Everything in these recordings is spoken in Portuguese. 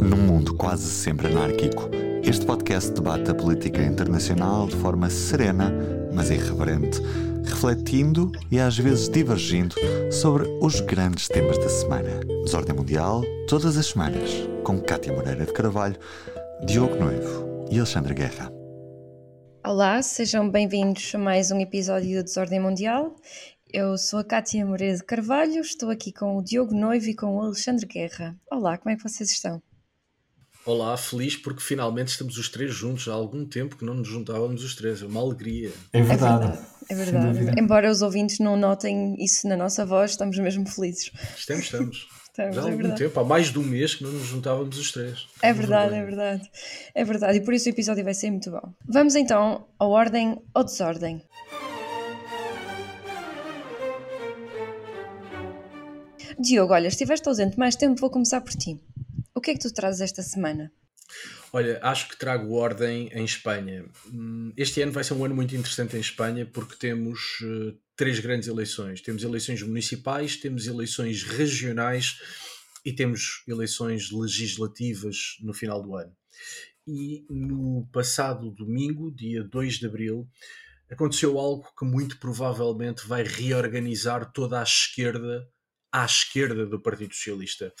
Num mundo quase sempre anárquico, este podcast debate a política internacional de forma serena, mas irreverente, refletindo e às vezes divergindo sobre os grandes temas da semana. Desordem Mundial, todas as semanas, com Cátia Moreira de Carvalho, Diogo Noivo e Alexandre Guerra. Olá, sejam bem-vindos a mais um episódio do Desordem Mundial. Eu sou a Cátia Moreira de Carvalho, estou aqui com o Diogo Noivo e com o Alexandre Guerra. Olá, como é que vocês estão? Olá, feliz porque finalmente estamos os três juntos. Há algum tempo que não nos juntávamos os três. É uma alegria. É verdade. É verdade. É verdade. Embora os ouvintes não notem isso na nossa voz, estamos mesmo felizes. Estamos, estamos. estamos Já há é algum verdade. tempo, há mais de um mês que não nos juntávamos os três. É verdade, é verdade. É verdade. E por isso o episódio vai ser muito bom. Vamos então à ordem ou desordem. Diogo, olha, estiveste ausente mais tempo, vou começar por ti. O que é que tu trazes esta semana? Olha, acho que trago ordem em Espanha. Hum, este ano vai ser um ano muito interessante em Espanha porque temos uh, três grandes eleições. Temos eleições municipais, temos eleições regionais e temos eleições legislativas no final do ano. E no passado domingo, dia 2 de abril, aconteceu algo que muito provavelmente vai reorganizar toda a esquerda à esquerda do Partido Socialista.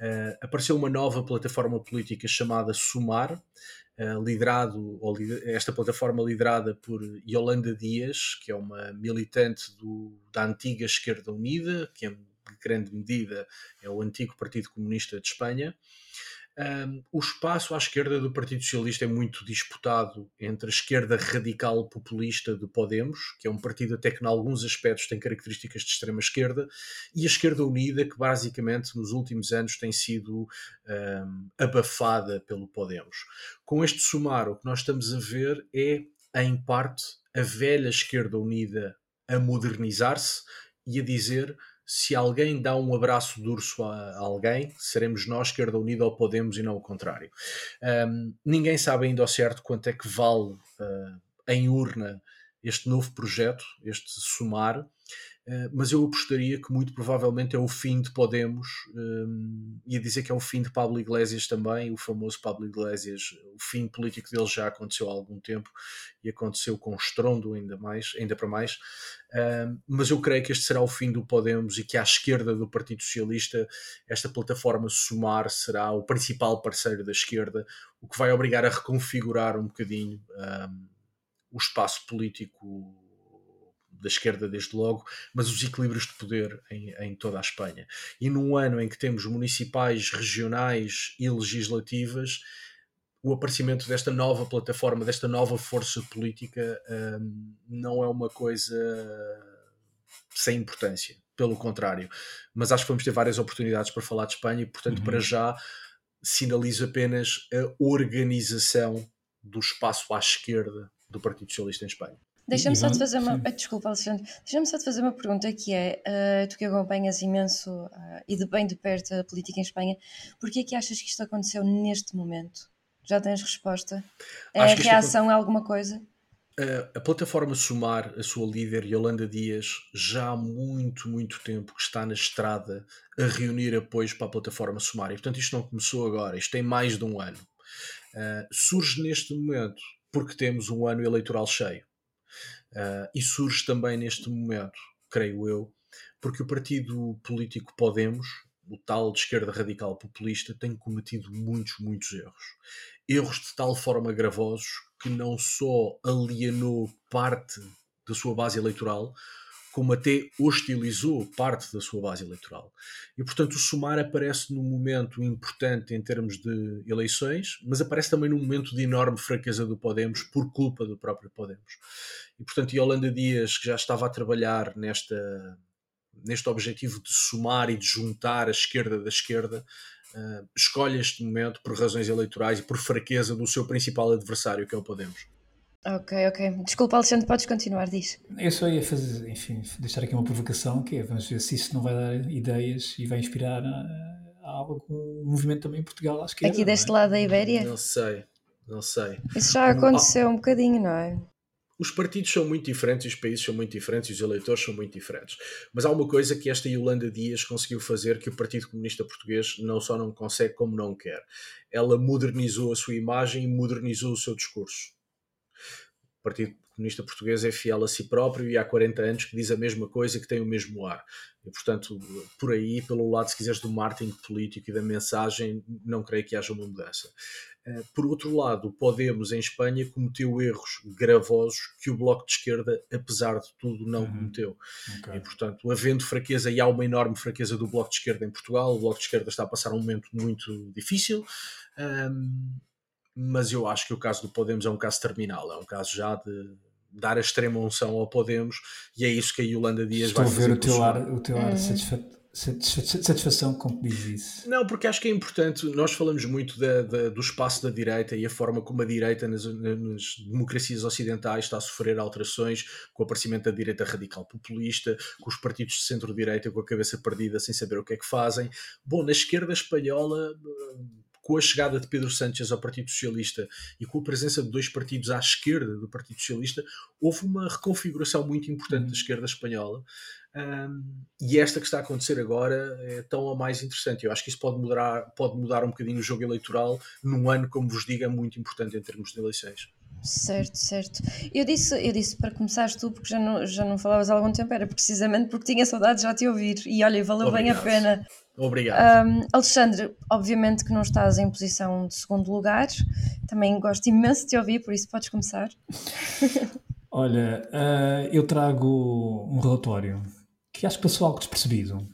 Uh, apareceu uma nova plataforma política chamada Sumar, uh, liderado, ou, esta plataforma liderada por Yolanda Dias, que é uma militante do, da antiga Esquerda Unida, que em grande medida é o antigo Partido Comunista de Espanha. Um, o espaço à esquerda do Partido Socialista é muito disputado entre a esquerda radical populista do Podemos, que é um partido até que, em alguns aspectos, tem características de extrema esquerda, e a esquerda unida, que basicamente nos últimos anos tem sido um, abafada pelo Podemos. Com este somar, o que nós estamos a ver é, em parte, a velha esquerda unida a modernizar-se e a dizer se alguém dá um abraço de urso a alguém, seremos nós, esquerda unida, ou Podemos e não o contrário. Um, ninguém sabe ainda ao certo quanto é que vale uh, em urna este novo projeto, este somar, mas eu apostaria que muito provavelmente é o fim de Podemos, um, ia dizer que é o fim de Pablo Iglesias também, o famoso Pablo Iglesias, o fim político dele já aconteceu há algum tempo e aconteceu com estrondo ainda mais, ainda para mais, um, mas eu creio que este será o fim do Podemos e que à esquerda do Partido Socialista esta plataforma Sumar será o principal parceiro da esquerda, o que vai obrigar a reconfigurar um bocadinho um, o espaço político da esquerda desde logo, mas os equilíbrios de poder em, em, toda a Espanha. E num ano em que temos municipais, regionais e legislativas, o aparecimento desta nova plataforma, desta nova força política, um, não é uma coisa sem importância, pelo contrário. Mas acho que vamos ter várias oportunidades para falar de Espanha e, portanto, uhum. para já sinalizo apenas a organização do espaço à esquerda do Partido Socialista em Espanha. Deixa-me só te fazer uma. Sim. Desculpa, Alexandre. Deixa-me só te fazer uma pergunta que é: uh, tu que acompanhas imenso uh, e de bem de perto a política em Espanha, porquê é que achas que isto aconteceu neste momento? Já tens resposta? É a reação a alguma coisa? Uh, a plataforma Sumar, a sua líder, Yolanda Dias, já há muito, muito tempo que está na estrada a reunir apoios para a plataforma Sumar. E portanto isto não começou agora, isto tem mais de um ano. surge neste momento porque temos um ano eleitoral cheio Uh, e surge também neste momento, creio eu, porque o partido político Podemos, o tal de esquerda radical populista, tem cometido muitos, muitos erros. Erros de tal forma gravosos que não só alienou parte da sua base eleitoral, como até hostilizou parte da sua base eleitoral. E, portanto, o Sumar aparece num momento importante em termos de eleições, mas aparece também num momento de enorme fraqueza do Podemos por culpa do próprio Podemos. E, portanto, Yolanda Dias, que já estava a trabalhar nesta, neste objetivo de somar e de juntar a esquerda da esquerda, uh, escolhe este momento por razões eleitorais e por fraqueza do seu principal adversário, que é o Podemos. Ok, ok. Desculpa, Alexandre, podes continuar, diz. Eu só ia fazer, enfim, deixar aqui uma provocação, que é, vamos ver se isso não vai dar ideias e vai inspirar a, a algum movimento também em Portugal à esquerda. Aqui deste é? lado da Ibéria? Não sei, não sei. Isso já aconteceu um, um bocadinho, não é? os partidos são muito diferentes, os países são muito diferentes, os eleitores são muito diferentes. Mas há uma coisa que esta Yolanda Dias conseguiu fazer que o Partido Comunista Português não só não consegue, como não quer. Ela modernizou a sua imagem e modernizou o seu discurso. O Partido Comunista Português é fiel a si próprio e há 40 anos que diz a mesma coisa e que tem o mesmo ar. E, portanto, por aí, pelo lado, se quiseres, do marketing político e da mensagem, não creio que haja uma mudança. Eh, por outro lado, o Podemos em Espanha cometeu erros gravosos que o Bloco de Esquerda, apesar de tudo, não uhum. cometeu. Okay. E, portanto, havendo fraqueza, e há uma enorme fraqueza do Bloco de Esquerda em Portugal, o Bloco de Esquerda está a passar um momento muito difícil. Um, mas eu acho que o caso do Podemos é um caso terminal, é um caso já de dar a extrema unção ao Podemos e é isso que a Yolanda Dias Estou vai fazer. Estou a ver o teu ar, o teu ar uhum satisfação com que diz isso. Não, porque acho que é importante. Nós falamos muito da, da, do espaço da direita e a forma como a direita nas, nas, democracias ocidentais está a sofrer alterações com o aparecimento da direita radical populista, com os partidos de centro-direita com a cabeça perdida sem saber o que é que fazem. Bom, na esquerda espanhola com a chegada de Pedro Sánchez ao Partido Socialista e com a presença de dois partidos à esquerda do Partido Socialista, houve uma reconfiguração muito importante da uhum. esquerda espanhola. Um, e esta que está a acontecer agora é tão ou mais interessante. Eu acho que isso pode mudar, pode mudar um bocadinho o jogo eleitoral num ano, como vos digo, é muito importante em termos de eleições. Certo, certo. Eu disse, eu disse para começares tu, porque já não, já não falavas há algum tempo, era precisamente porque tinha saudade de já te ouvir. E olha, valeu Obrigado. bem a pena. Obrigado. Um, Alexandre, obviamente que não estás em posição de segundo lugar, também gosto imenso de te ouvir, por isso podes começar. Olha, uh, eu trago um relatório que acho que passou algo despercebido.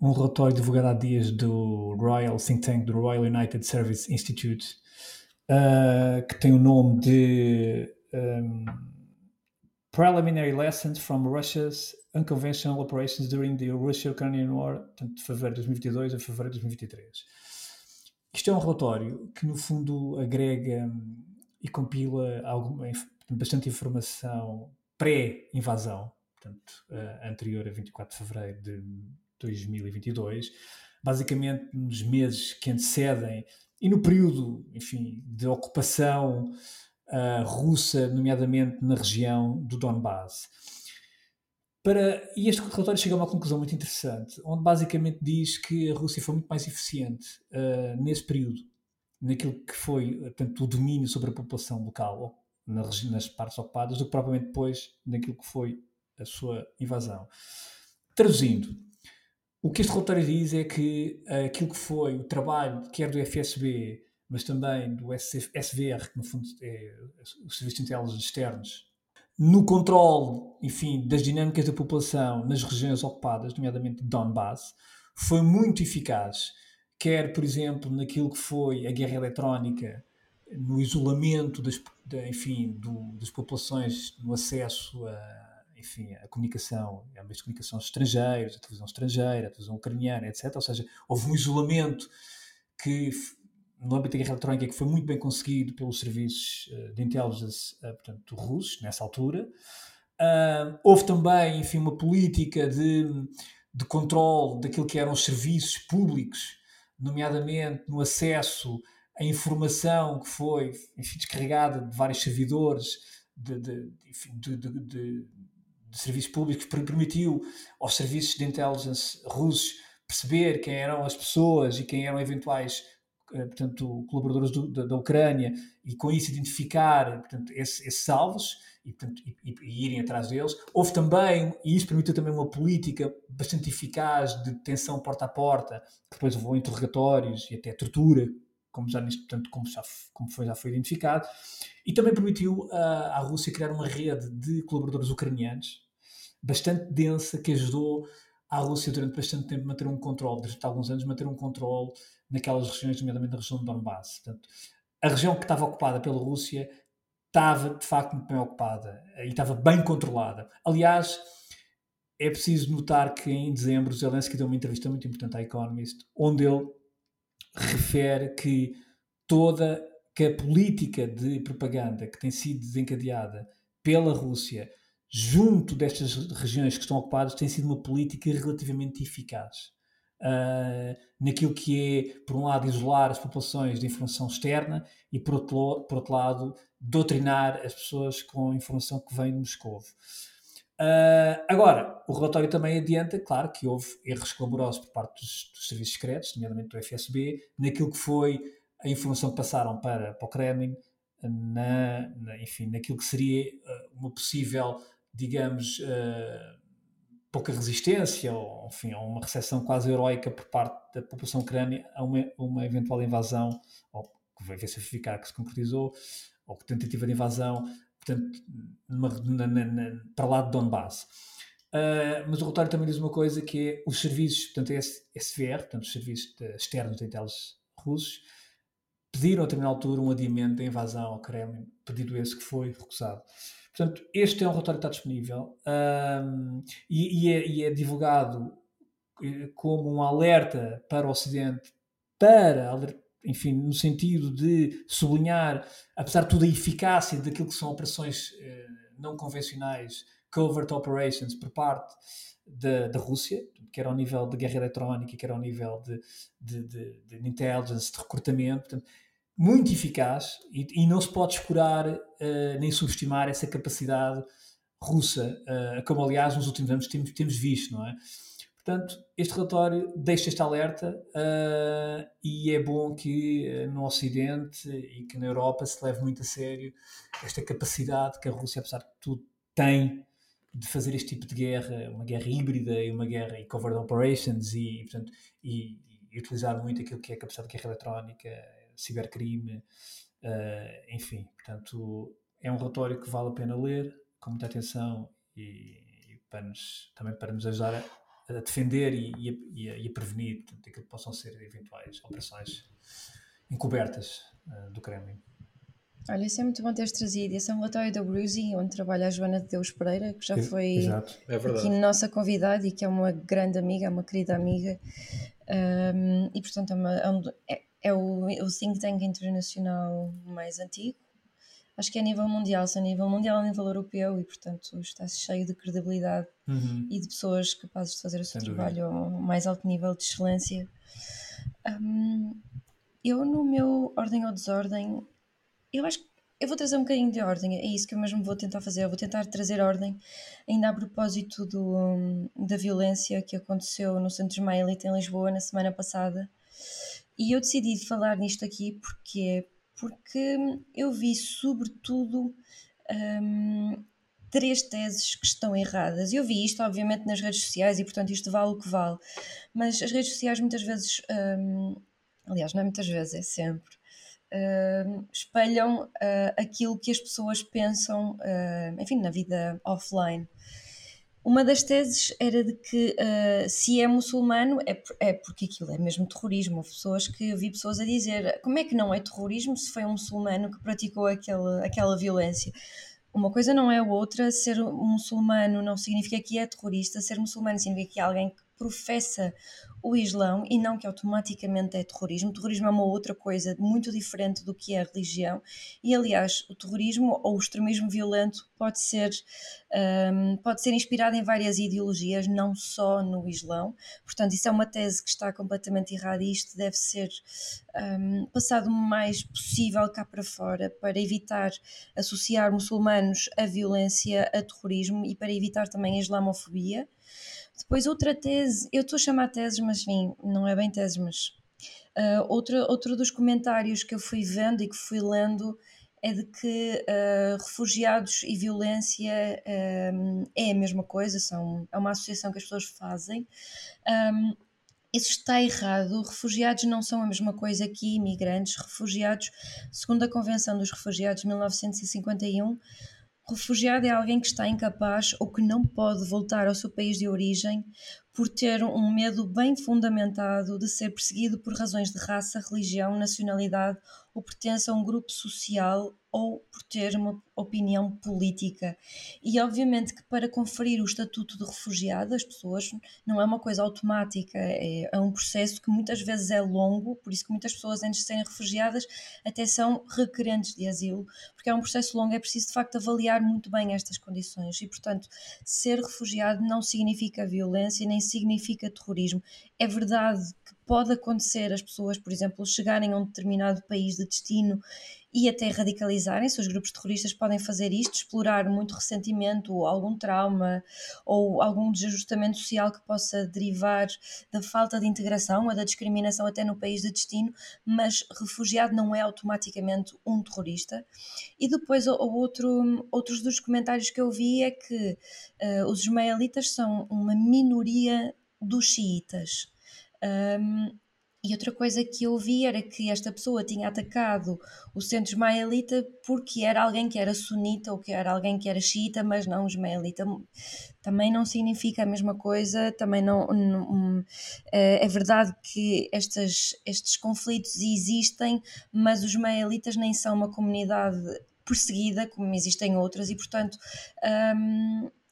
Um relatório divulgado há dias do Royal Think Tank, do Royal United Service Institute, uh, que tem o nome de um, Preliminary Lessons from Russia's Unconventional Operations During the Russia-Ukrainian War, portanto, de fevereiro de 2022 a fevereiro de 2023. Isto é um relatório que, no fundo, agrega e compila alguma, bastante informação pré-invasão, portanto, anterior a 24 de fevereiro de 2022, basicamente nos meses que antecedem e no período, enfim, de ocupação uh, russa, nomeadamente na região do Donbass. Para, e este relatório chega a uma conclusão muito interessante, onde basicamente diz que a Rússia foi muito mais eficiente uh, nesse período, naquilo que foi portanto, o domínio sobre a população local, nas, nas partes ocupadas, do que propriamente depois naquilo que foi a sua invasão. Traduzindo, o que este relatório diz é que aquilo que foi o trabalho, quer do FSB, mas também do SVR, que no fundo é o Serviço de Inteligência Externos, no controle, enfim, das dinâmicas da população nas regiões ocupadas, nomeadamente Donbass, foi muito eficaz, quer, por exemplo, naquilo que foi a guerra eletrónica, no isolamento das, de, enfim, do, das populações no acesso a enfim, a comunicação, a meios de comunicação estrangeiros, a televisão estrangeira, a televisão ucraniana, etc. Ou seja, houve um isolamento que, no âmbito da guerra eletrónica, que foi muito bem conseguido pelos serviços eh, de intelligence, eh, portanto, russos, nessa altura. Houve também, enfim, uma política de, de controle daquilo que eram os serviços públicos, nomeadamente no acesso à informação que foi enfim, descarregada de vários servidores de, de, de, de serviços públicos permitiu aos serviços de intelligence russos perceber quem eram as pessoas e quem eram eventuais portanto, colaboradores do, da, da, Ucrânia e com isso identificar portanto, esses, esses alvos e, portanto, e, e, irem atrás deles. Houve também, e isso permitiu também uma política bastante eficaz de detenção porta a porta, depois levou interrogatórios e até tortura, como já, portanto, como já, como foi, já foi identificado, e também permitiu uh, à Rússia criar uma rede de colaboradores ucranianos bastante densa que ajudou à Rússia durante bastante tempo manter um controle, durante alguns anos manter um controle naquelas regiões, nomeadamente na região de Donbass. Portanto, a região que estava ocupada pela Rússia estava de facto muito bem ocupada e estava bem controlada. Aliás, é preciso notar que em dezembro Zelensky deu uma entrevista muito importante à Economist, onde ele refere que toda que a política de propaganda que tem sido desencadeada pela Rússia junto destas regiões que estão ocupadas tem sido uma política relativamente eficaz. uh, naquilo que é, por um lado, isolar as populações de informação externa e, por outro, por outro lado, doutrinar as pessoas com informação que vem de Moscou. Uh, agora, o relatório também adianta, claro, que houve erros clamorosos por parte dos, dos, serviços secretos, nomeadamente do FSB, naquilo que foi a informação que passaram para, para o Kremlin, na, na, enfim, naquilo que seria uh, uma possível, digamos, uh, pouca resistência, ou enfim, uma recepção quase heroica por parte da população ucrânia a uma, uma eventual invasão, ou que vai se verificar que se concretizou, ou que tentativa de invasão portanto, numa, na, na, para lá de Donbass. Uh, mas o relatório também diz uma coisa que é os serviços, portanto, SVR, portanto, os serviços externos de intelligence russos, pediram a determinada altura um adiamento da invasão ao Kremlin, pedido esse que foi recusado. Portanto, este é um relatório que está disponível um, e, e, é, e, é, divulgado eh, como um alerta para o Ocidente para enfim, no sentido de sublinhar, apesar de tudo, a eficácia daquilo que são operações eh, não convencionais, covert operations, por parte da, da Rússia, quer ao nível de guerra eletrónica, quer ao nível de, de, de, de intelligence, de recrutamento, portanto, muito eficaz e, e, não se pode escurar uh, nem subestimar essa capacidade russa, uh, como aliás nos últimos anos temos, temos visto, não é? Portanto, este relatório deixa este alerta uh, e é bom que uh, no Ocidente e que na Europa se leve muito a sério esta capacidade que a Rússia, apesar de tudo, tem de fazer este tipo de guerra, uma guerra híbrida e uma guerra e covert operations e, e portanto, e, e, utilizar muito aquilo que é a capacidade de guerra eletrónica, cibercrime, uh, enfim. Portanto, é um relatório que vale a pena ler com muita atenção e, e para nos, também para nos ajudar a a defender e, e, a, e, a, prevenir portanto, aquilo que possam ser eventuais operações encobertas uh, do Kremlin. Olha, isso é muito bom teres trazido. Esse é um relatório da Bruzy, onde trabalha a Joana de Deus Pereira, que já foi é aqui nossa convidada e que é uma grande amiga, é uma querida amiga. Um, e, portanto, é, uma, é, é, é o, o think tank internacional mais antigo acho que é a nível mundial, se é a nível mundial, a nível europeu e, portanto, está cheio de credibilidade uhum. e de pessoas capazes de fazer o seu Sem trabalho ao mais alto nível de excelência. Um, eu, no meu ordem ou desordem, eu acho que eu vou trazer um bocadinho de ordem, é isso que eu mesmo vou tentar fazer. Eu vou tentar trazer ordem, ainda a propósito do, da violência que aconteceu no Centro Ismaelita em Lisboa na semana passada. E eu decidi falar nisto aqui porque porque eu vi, sobretudo, um, três teses que estão erradas. Eu vi isto, obviamente, nas redes sociais e, portanto, isto vale o que vale. Mas as redes sociais muitas vezes, um, aliás, não é muitas vezes, é sempre, uh, espelham uh, aquilo que as pessoas pensam, uh, enfim, na vida offline. Uma das teses era de que uh, se é muçulmano é, é porque aquilo é mesmo terrorismo. Houve pessoas que eu vi pessoas a dizer como é que não é terrorismo se foi um muçulmano que praticou aquela, aquela violência. Uma coisa não é outra, ser muçulmano não significa que é terrorista, ser muçulmano significa que é alguém que professa o Islão e não que automaticamente é terrorismo. O terrorismo é uma outra coisa muito diferente do que é a religião. E aliás, o terrorismo ou o extremismo violento pode ser, um, pode ser inspirado em várias ideologias, não só no Islão. Portanto, isso é uma tese que está completamente errada e isto deve ser um, passado o mais possível cá para fora para evitar associar muçulmanos a violência, a terrorismo e para evitar também a islamofobia. Depois outra tese, eu estou a chamar teses, mas enfim, não é bem teses, mas uh, outro, outro dos comentários que eu fui vendo e que fui lendo é de que uh, refugiados e violência um, é a mesma coisa, são, é uma associação que as pessoas fazem. Um, isso está errado. Refugiados não são a mesma coisa que imigrantes. Refugiados, segundo a Convenção dos Refugiados de 1951, Refugiado é alguém que está incapaz ou que não pode voltar ao seu país de origem por ter um medo bem fundamentado de ser perseguido por razões de raça, religião, nacionalidade ou pertence a um grupo social ou por ter uma opinião política. E obviamente que para conferir o estatuto de refugiado, as pessoas não é uma coisa automática, é, é, um processo que muitas vezes é longo, por isso que muitas pessoas antes de serem refugiadas até são requerentes de asilo, porque é um processo longo, é preciso de facto avaliar muito bem estas condições e portanto ser refugiado não significa violência, nem significa terrorismo. É verdade que pode acontecer as pessoas, por exemplo, chegarem a um determinado país de destino e até radicalizarem-se. Os grupos terroristas podem fazer isto, explorar muito ressentimento ou algum trauma ou algum desajustamento social que possa derivar da falta de integração ou da discriminação até no país de destino, mas refugiado não é automaticamente um terrorista. E depois outro, outros dos comentários que eu vi é que uh, os ismaelitas são uma minoria dos xiitas. Um, e outra coisa que eu vi era que esta pessoa tinha atacado o centro ismaelita porque era alguém que era sunita ou que era alguém que era xiita, mas não ismaelita. Também não significa a mesma coisa, também não. não é, é verdade que estas, estes conflitos existem, mas os ismaelitas nem são uma comunidade perseguida como existem outras e, portanto.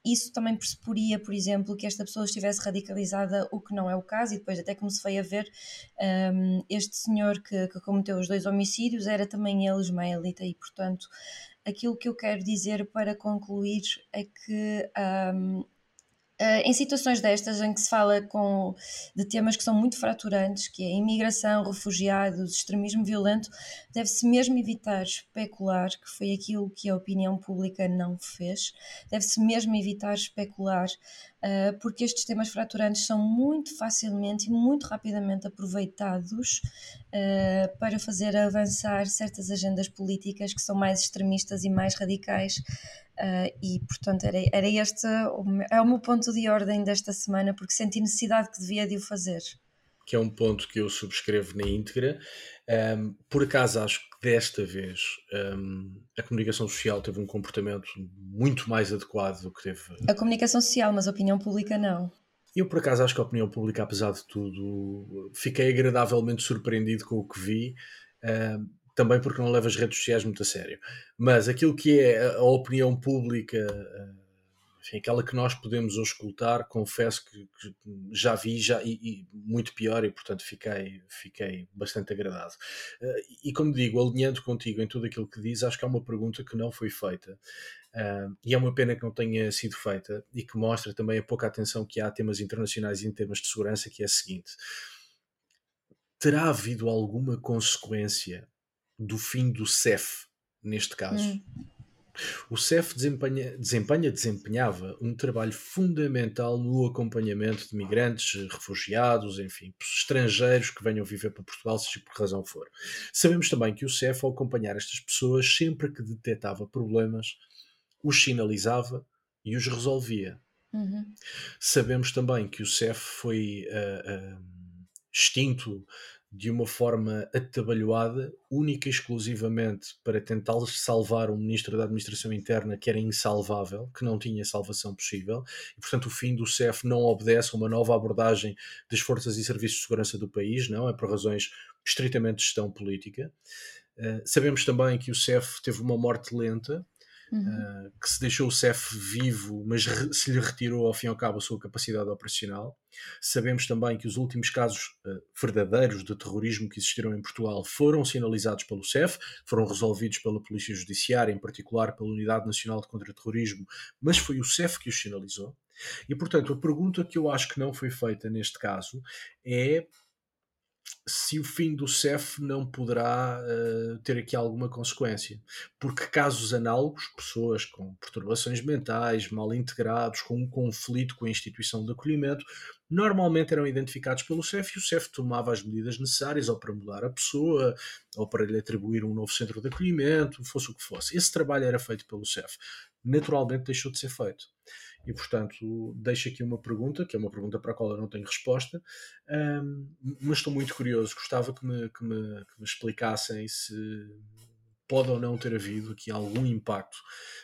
Isso também pressuporia, por exemplo, que esta pessoa estivesse radicalizada, o que não é o caso, e depois até como se foi a ver, um, este senhor que, que, cometeu os dois homicídios era também ele ismaelita, e portanto aquilo que eu quero dizer para concluir é que um, Uh, em situações destas em que se fala com, de temas que são muito fraturantes, que é imigração, refugiados, extremismo violento, deve-se mesmo evitar especular, que foi aquilo que a opinião pública não fez, deve-se mesmo evitar especular, porque estes temas fraturantes são muito facilmente e muito rapidamente aproveitados uh, para fazer avançar certas agendas políticas que são mais extremistas e mais radicais. Uh, e portanto era, era este é o meu ponto de ordem desta semana porque senti necessidade que devia de o fazer. Que é um ponto que eu subscrevo na íntegra um, por acaso acho que desta vez um, a comunicação social teve um comportamento muito mais adequado do que teve a comunicação social mas a opinião pública não eu por acaso acho que a opinião pública apesar de tudo fiquei agradavelmente surpreendido com o que vi um, também porque não leva as redes sociais muito a sério. Mas aquilo que é a opinião pública, enfim, aquela que nós podemos auscultar, confesso que, que já vi já, e, e, muito pior e, portanto, fiquei, fiquei bastante agradado. Eh, e, como digo, alinhando contigo em tudo aquilo que diz, acho que há uma pergunta que não foi feita. Uh, e é uma pena que não tenha sido feita e que mostra também a pouca atenção que há a temas internacionais e em temas de segurança, que é a seguinte. Terá havido alguma consequência do fim do CEF, neste caso. Hum. O CEF desempenha, desempenha, desempenhava um trabalho fundamental no acompanhamento de migrantes, refugiados, enfim, estrangeiros que venham viver para Portugal, seja por razão for. Sabemos também que o CEF, ao acompanhar estas pessoas, sempre que detectava problemas, os sinalizava e os resolvia. Uhum. Sabemos também que o CEF foi uh, uh, extinto de uma forma atabalhoada, única e exclusivamente para tentar salvar um ministro da Administração Interna que era insalvável, que não tinha salvação possível, e portanto o fim do CEF não obedece a uma nova abordagem das forças e serviços de segurança do país, não, é por razões estritamente de gestão política. Uh, sabemos também que o CEF teve uma morte lenta, uhum. uh, que se deixou o CEF vivo, mas se lhe retirou ao fim e ao cabo a sua capacidade operacional. Sabemos também que os últimos casos uh, verdadeiros de terrorismo que existiram em Portugal foram sinalizados pelo CEF, foram resolvidos pela Polícia Judiciária, em particular pela Unidade Nacional de Contra-Terrorismo, mas foi o CEF que os sinalizou. E, portanto, a pergunta que eu acho que não foi feita neste caso é se o fim do CEF não poderá uh, ter aqui alguma consequência. Porque casos análogos, pessoas com perturbações mentais, mal integrados, com um conflito com a instituição de acolhimento, normalmente eram identificados pelo CEF e o CEF tomava as medidas necessárias ou para mudar a pessoa, ou para lhe atribuir um novo centro de acolhimento, fosse o que fosse. Esse trabalho era feito pelo CEF. Naturalmente deixou de ser feito. E, portanto, deixo aqui uma pergunta, que é uma pergunta para a qual eu não tenho resposta, um, mas estou muito curioso. Gostava que me, que, me, que me explicassem se pode ou não ter havido aqui algum impacto,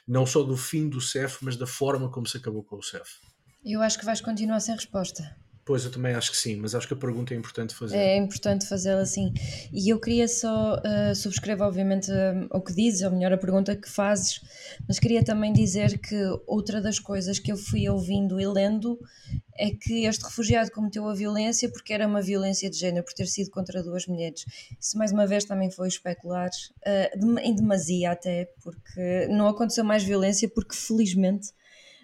não só do fim do CEF, mas da forma como se acabou com o CEF. Eu acho que vais continuar sem resposta. Pois, eu também acho que sim, mas acho que a pergunta é importante fazer. É importante fazê-la assim. E eu queria só uh, obviamente, um, o que dizes, ou melhor, a pergunta que fazes, mas queria também dizer que outra das coisas que eu fui ouvindo e lendo é que este refugiado cometeu a violência porque era uma violência de género, por ter sido contra duas mulheres. Isso, mais uma vez, também foi especular, uh, em demasia até, porque não aconteceu mais violência, porque felizmente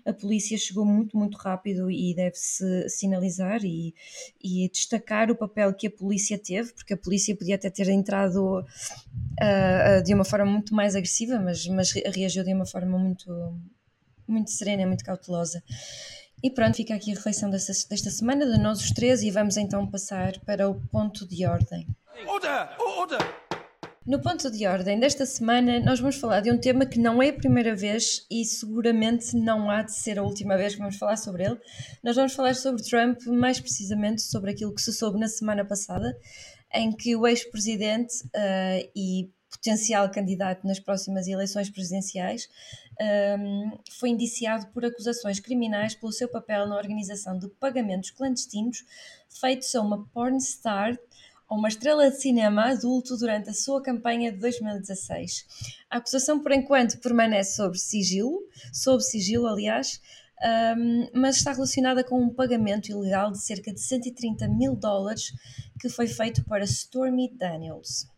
a polícia chegou muito, muito rápido e deve-se sinalizar e, e, destacar o papel que a polícia teve, porque a polícia podia até ter entrado uh, de uma forma muito mais agressiva, mas, mas reagiu de uma forma muito, muito serena, muito cautelosa. E pronto, fica aqui a reflexão desta, desta semana de nós os três e vamos então passar para o ponto de ordem. Order! Order! No ponto de ordem desta semana, nós vamos falar de um tema que não é a primeira vez e seguramente não há de ser a última vez que vamos falar sobre ele. Nós vamos falar sobre Trump, mais precisamente sobre aquilo que se soube na semana passada, em que o ex-presidente uh, e potencial candidato nas próximas eleições presidenciais um, ehm, foi indiciado por acusações criminais pelo seu papel na organização de pagamentos clandestinos feitos a uma uma estrela de cinema adulto durante a sua campanha de 2016. A acusação, por enquanto, permanece sob sigilo, sob sigilo, aliás, um, mas está relacionada com um pagamento ilegal de cerca de 130 mil dólares que foi feito para Stormy Daniels.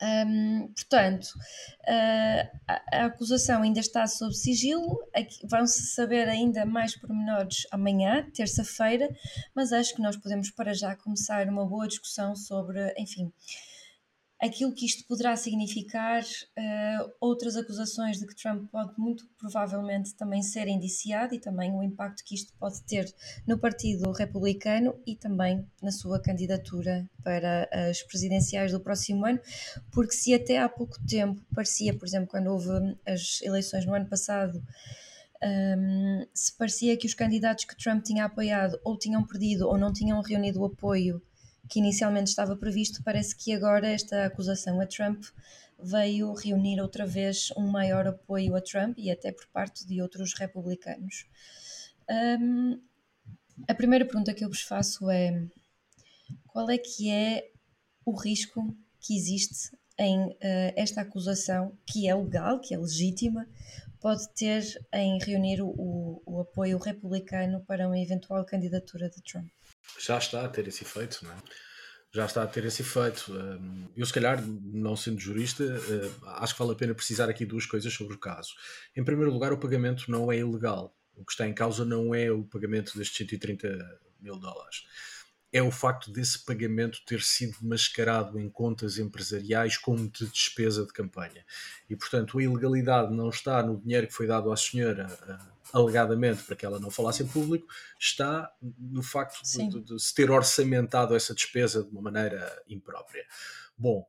Um, portanto, uh, a, a, acusação ainda está sob sigilo, vão-se saber ainda mais pormenores amanhã, terça-feira, mas acho que nós podemos para já começar uma boa discussão sobre, enfim, aquilo que isto poderá significar, uh, outras acusações de que Trump pode muito provavelmente também ser indiciado e também o impacto que isto pode ter no Partido Republicano e também na sua candidatura para as presidenciais do próximo ano, porque se até há pouco tempo parecia, por exemplo, quando houve as eleições no ano passado, um, se parecia que os candidatos que Trump tinha apoiado ou tinham perdido ou não tinham reunido o apoio que inicialmente estava previsto, parece que agora esta acusação a Trump veio reunir outra vez um maior apoio a Trump e até por parte de outros republicanos. Um, a primeira pergunta que eu vos faço é: qual é que é o risco que existe em uh, esta acusação, que é legal, que é legítima, pode ter em reunir o, o apoio republicano para uma eventual candidatura de Trump? Já está a ter esse efeito, não é? Já está a ter esse efeito. Eu, se calhar, não sendo jurista, eh, acho que vale a pena precisar aqui duas coisas sobre o caso. Em primeiro lugar, o pagamento não é ilegal. O que está em causa não é o pagamento destes 130 mil dólares é o facto desse pagamento ter sido mascarado em contas empresariais como de despesa de campanha. E, portanto, a ilegalidade não está no dinheiro que foi dado à senhora uh, alegadamente para que ela não falasse em público, está no facto de, de, de, se ter orçamentado essa despesa de uma maneira imprópria. Bom,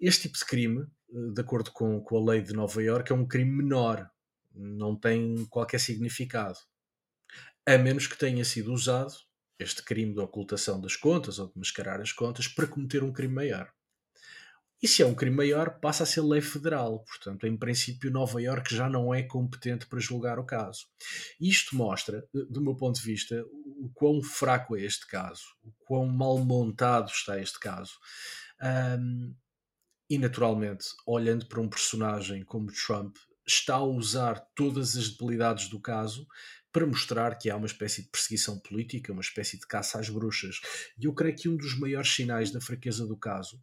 este tipo de crime, uh, de acordo com, com a lei de Nova Iorque, é um crime menor, não tem qualquer significado. A menos que tenha sido usado este crime de ocultação das contas ou de mascarar as contas para cometer um crime maior. E se é um crime maior, passa a ser lei federal. Portanto, em princípio, Nova Iorque já não é competente para julgar o caso. Isto mostra, do meu ponto de vista, o quão fraco é este caso, o quão mal montado está este caso. Um, e, naturalmente, olhando para um personagem como Trump, está a usar todas as debilidades do caso para mostrar que há uma espécie de perseguição política, uma espécie de caça às bruxas. E eu creio que um dos maiores sinais da fraqueza do caso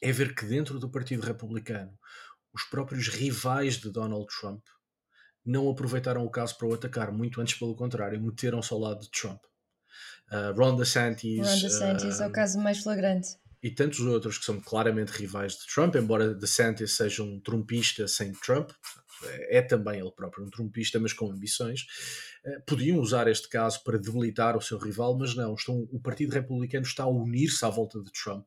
é ver que dentro do Partido Republicano os próprios rivais de Donald Trump não aproveitaram o caso para o atacar, muito antes pelo contrário, meteram-se ao lado de Trump. Uh, Ron DeSantis. Ron DeSantis uh, é o caso mais flagrante. E tantos outros que são claramente rivais de Trump, embora DeSantis seja um trumpista sem Trump, é também ele próprio um trumpista, mas com ambições, eh, podiam usar este caso para debilitar o seu rival, mas não. Estão, o Partido Republicano está a unir-se à volta de Trump,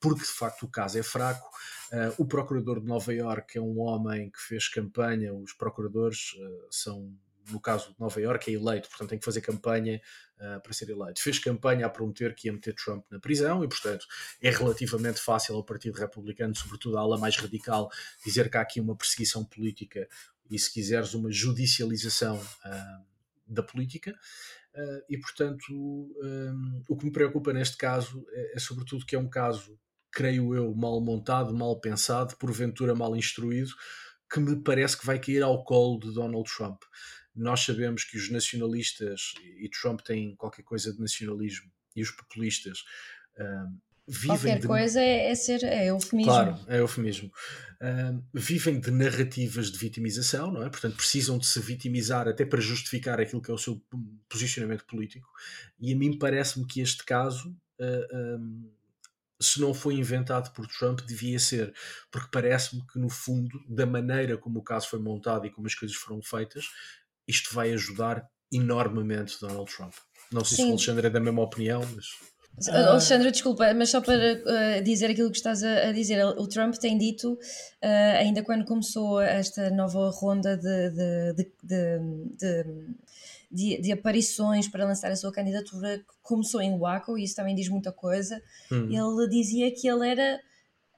porque de facto o caso é fraco. Uh, o procurador de Nova York é um homem que fez campanha, os procuradores uh, são no caso de Nova Iorque, é eleito, portanto tem que fazer campanha uh, para ser eleito. Fez campanha a prometer que ia meter Trump na prisão e, portanto, é relativamente fácil ao Partido Republicano, sobretudo à ala mais radical, dizer que há aqui uma perseguição política e, se quiseres, uma judicialização da política. Uh, e, portanto, um, o que me preocupa neste caso é, é, sobretudo, que é um caso, creio eu, mal montado, mal pensado, porventura mal instruído, que me parece que vai cair ao colo de Donald Trump. Nós sabemos que os nacionalistas, e Trump tem qualquer coisa de nacionalismo, e os populistas, um, vivem Qualquer de... coisa é, é, ser é eufemismo. Claro, é eufemismo. Uh, vivem de narrativas de vitimização, não é? Portanto, precisam de se vitimizar até para justificar aquilo que é o seu posicionamento político. E a mim parece-me que este caso, uh, um, se não foi inventado por Trump, devia ser, porque parece-me que no fundo, da maneira como o caso foi montado e como as coisas foram feitas, isto vai ajudar enormemente Donald Trump. Não sei Sim. se o Alexandre é da mesma opinião, mas. Uh... Alexandra, desculpa, mas só para uh, dizer aquilo que estás a, a, dizer, o Trump tem dito, uh, ainda quando começou esta nova ronda de, de, de, de, de, aparições para lançar a sua candidatura, começou em Waco, e isso também diz muita coisa. Hum. Ele dizia que ele era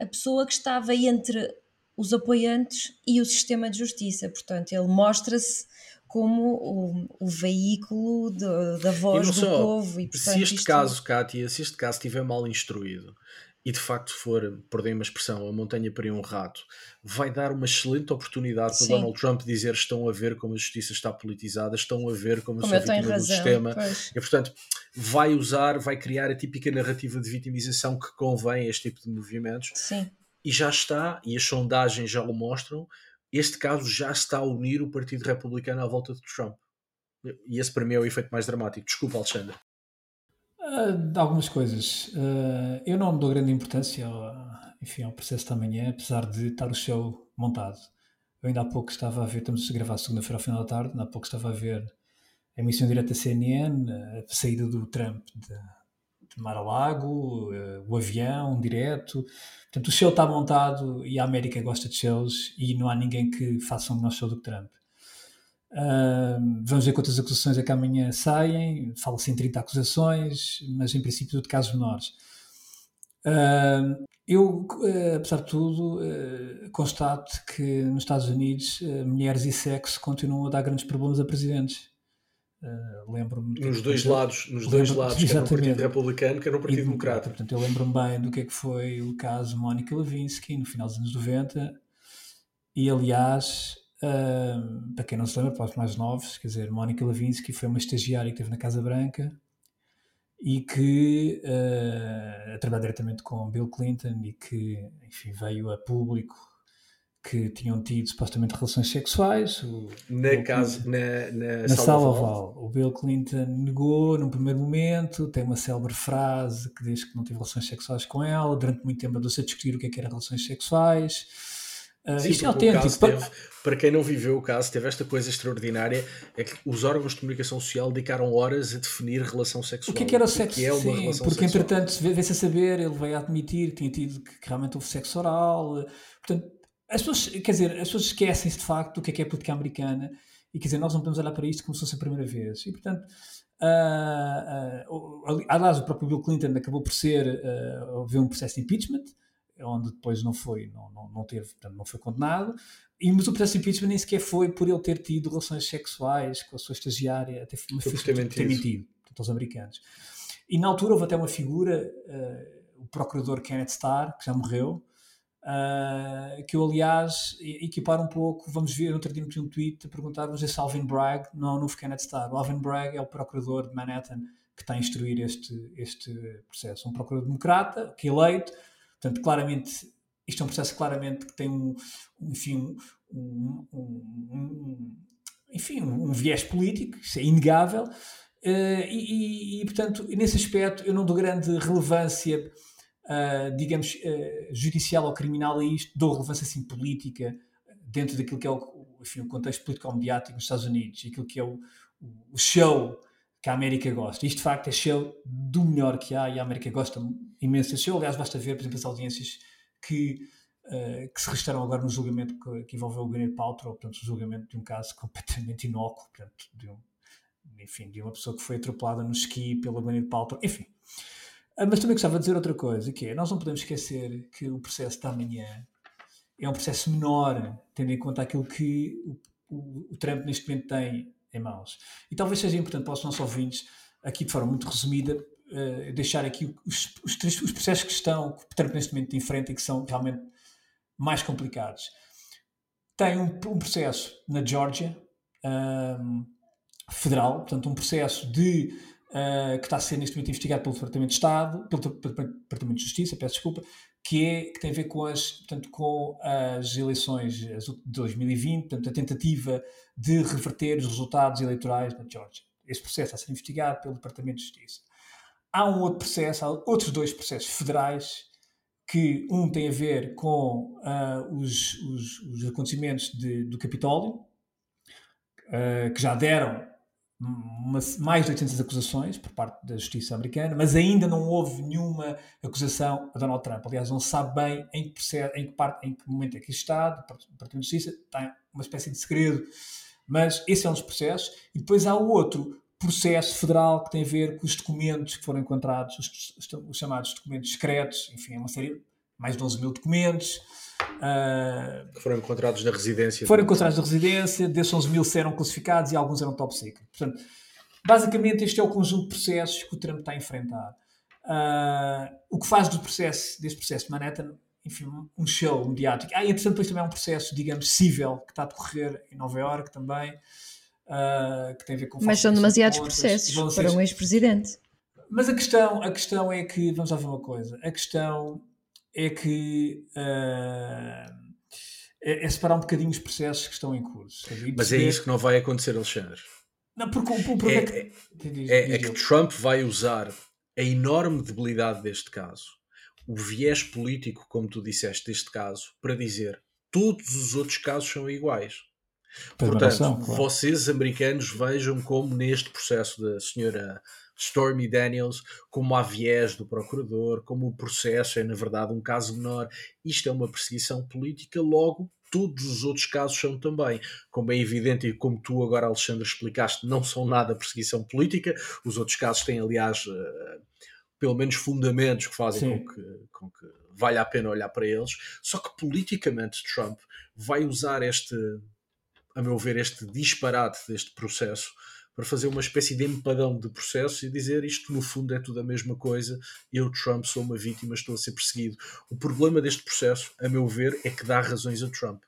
a pessoa que estava entre os apoiantes e o sistema de justiça, portanto, ele mostra-se como o, o veículo de, da voz do só, povo. E, portanto, se este isto... caso, Kátia, se este caso estiver mal instruído e de facto for, perdei uma expressão, a montanha para um rato, vai dar uma excelente oportunidade para Sim. Donald Trump dizer estão a ver como a justiça está politizada, estão a ver como, como eu sou vítima do sistema. Pois. E portanto, vai usar, vai criar a típica narrativa de vitimização que convém a este tipo de movimentos. Sim. E já está, e as sondagens já o mostram, este caso já está a unir o Partido Republicano à volta de Trump. E esse para mim é o efeito mais dramático. Desculpa, Alexandre. Uh, algumas coisas. Uh, eu não dou grande importância ao, enfim, ao processo da manhã, apesar de estar o show montado. Eu ainda há pouco estava a ver, estamos a gravar segunda-feira ao final da tarde, ainda há pouco estava a ver a emissão direta da CNN, a saída do Trump de, de Mar-a-Lago, uh, o avião direto. Portanto, o show está montado e a América gosta de shows e não há ninguém que faça um melhor show do que Trump. Uh, vamos ver quantas acusações é que amanhã saem. Fala-se em 30 acusações, mas em princípio de casos menores. Uh, eu, uh, apesar de tudo, constato que nos Estados Unidos mulheres e sexo continuam a dar grandes problemas a presidentes. Uh, lembro-me nos dois lados nos dois lados quer no Partido Republicano quer no Partido Democrata portanto eu lembro-me bem do que é que foi o caso Mónica Lewinsky no final dos anos 90 e aliás uh, para quem não se lembra para os mais novos quer dizer Mónica Lewinsky foi uma estagiária que esteve na Casa Branca e que uh, a trabalhar diretamente com Bill Clinton e que enfim veio a público que tinham tido supostamente relações sexuais. O, na, casa, na, na, na sala oval. O Bill Clinton negou num primeiro momento, tem uma célebre frase que diz que não teve relações sexuais com ela, durante muito tempo andou-se a discutir o que, é que eram relações sexuais. Uh, Sim, isto é autêntico. Teve, para quem não viveu o caso, teve esta coisa extraordinária: é que os órgãos de comunicação social dedicaram horas a definir relação sexual. O que é que era o sexo? Que é uma Sim, relação porque sexual. entretanto, vê-se a saber, ele veio a admitir que tinha tido que realmente houve sexo oral. Portanto, as pessoas, quer dizer, as pessoas esquecem-se de facto do que é que é política americana e quer dizer, nós não podemos olhar para isto como se fosse a primeira vez. E portanto, uh, uh, aliás, o próprio Bill Clinton acabou por ser, uh, houve um processo de impeachment, onde depois não foi, não, não, não teve, portanto, não foi condenado, e, mas o processo de impeachment nem sequer foi por ele ter tido relações sexuais com a sua estagiária, até uma fez ter mentido, mentido portanto, aos americanos. E na altura houve até uma figura, uh, o procurador Kenneth Starr, que já morreu, Uh, que eu, aliás, equipar um pouco. Vamos ver, dia meti um tweet a perguntar-vos se Alvin Bragg não é o novo Kenneth Starr. O Alvin Bragg é o procurador de Manhattan que está a instruir este, este processo. Um procurador democrata, que é eleito, portanto, claramente, isto é um processo claramente que tem um, enfim, um, um, enfim, um viés político, isso é inegável. Uh, e, e, e, portanto, nesse aspecto, eu não dou grande relevância uh, digamos, uh, judicial ou criminal a isto, dou relevância assim política dentro daquilo que é o, enfim, o contexto político-mediático nos Estados Unidos, aquilo que é o, o, show que a América gosta. Isto de facto é show do melhor que há e a América gosta imenso show. Aliás, basta ver, por exemplo, as audiências que, uh, que se registraram agora no julgamento que, que envolveu o Gwyneth Paltrow, portanto, o julgamento de um caso completamente inócuo, portanto, de um, enfim, de uma pessoa que foi atropelada no esqui pela Gwyneth Paltrow, enfim. Ah, mas também gostava de dizer outra coisa, que é, nós não podemos esquecer que o processo da manhã é um processo menor, tendo em conta aquilo que o, o, o Trump neste momento tem em mãos. E talvez seja importante para os nossos ouvintes, aqui de forma muito resumida, uh, deixar aqui os, os, os, processos que estão, que o Trump neste momento enfrenta e que são realmente mais complicados. Tem um, um processo na Georgia, um, federal, portanto, um processo de uh, que está a ser neste momento investigado pelo Departamento de Estado, pelo Departamento de Justiça, peço desculpa, que, é, que tem a ver com as, portanto, com as eleições de 2020, portanto, a tentativa de reverter os resultados eleitorais na Georgia. Esse processo está a ser investigado pelo Departamento de Justiça. Há um outro processo, há outros dois processos federais, que um tem a ver com uh, os, os, os, acontecimentos de, do Capitólio, uh, que já deram uma, mais de 800 acusações por parte da justiça americana, mas ainda não houve nenhuma acusação a Donald Trump. Aliás, não sabe bem em que, processo, em que, parte, em que momento é que está, o Departamento de Justiça tem uma espécie de segredo, mas esse é um dos processos. E depois há o outro processo federal que tem a ver com os documentos que foram encontrados, os, os chamados documentos secretos, enfim, é uma série, mais de 11 mil documentos, Uh, que foram encontrados na residência. Foram encontrados na residência, desses 11 mil eram classificados e alguns eram top secret. Portanto, basicamente este é o conjunto de processos que o Trump está a enfrentar. Uh, o que faz do processo, deste processo de Manhattan, enfim, um show mediático. Ah, e entretanto depois também é um processo, digamos, civil, que está a decorrer em Nova Iorque também, uh, que tem a ver com... Mas são demasiados de processos para um ex-presidente. Mas a questão, a questão é que, vamos lá ver uma coisa, a questão é que uh, é, é, separar um bocadinho os processos que estão em curso. Mas é isso que não vai acontecer, Alexandre. Não, porque, porque é, é, que, é, diz, é, diz é que Trump vai usar a enorme debilidade deste caso, o viés político, como tu disseste, deste caso, para dizer todos os outros casos são iguais. Portanto, claro. vocês americanos vejam como neste processo da senhora Stormy Daniels, como há viés do procurador, como o processo é, na verdade, um caso menor. Isto é uma perseguição política, logo todos os outros casos são também. Como é evidente e como tu agora, Alexandre, explicaste, não são nada perseguição política. Os outros casos têm, aliás, uh, pelo menos fundamentos que fazem com que, com que valha a pena olhar para eles. Só que politicamente Trump vai usar este, a meu ver, este disparate deste processo para fazer uma espécie de empadão de processo e dizer isto no fundo é tudo a mesma coisa, eu, Trump, sou uma vítima, estou a ser perseguido. O problema deste processo, a meu ver, é que dá razões a Trump.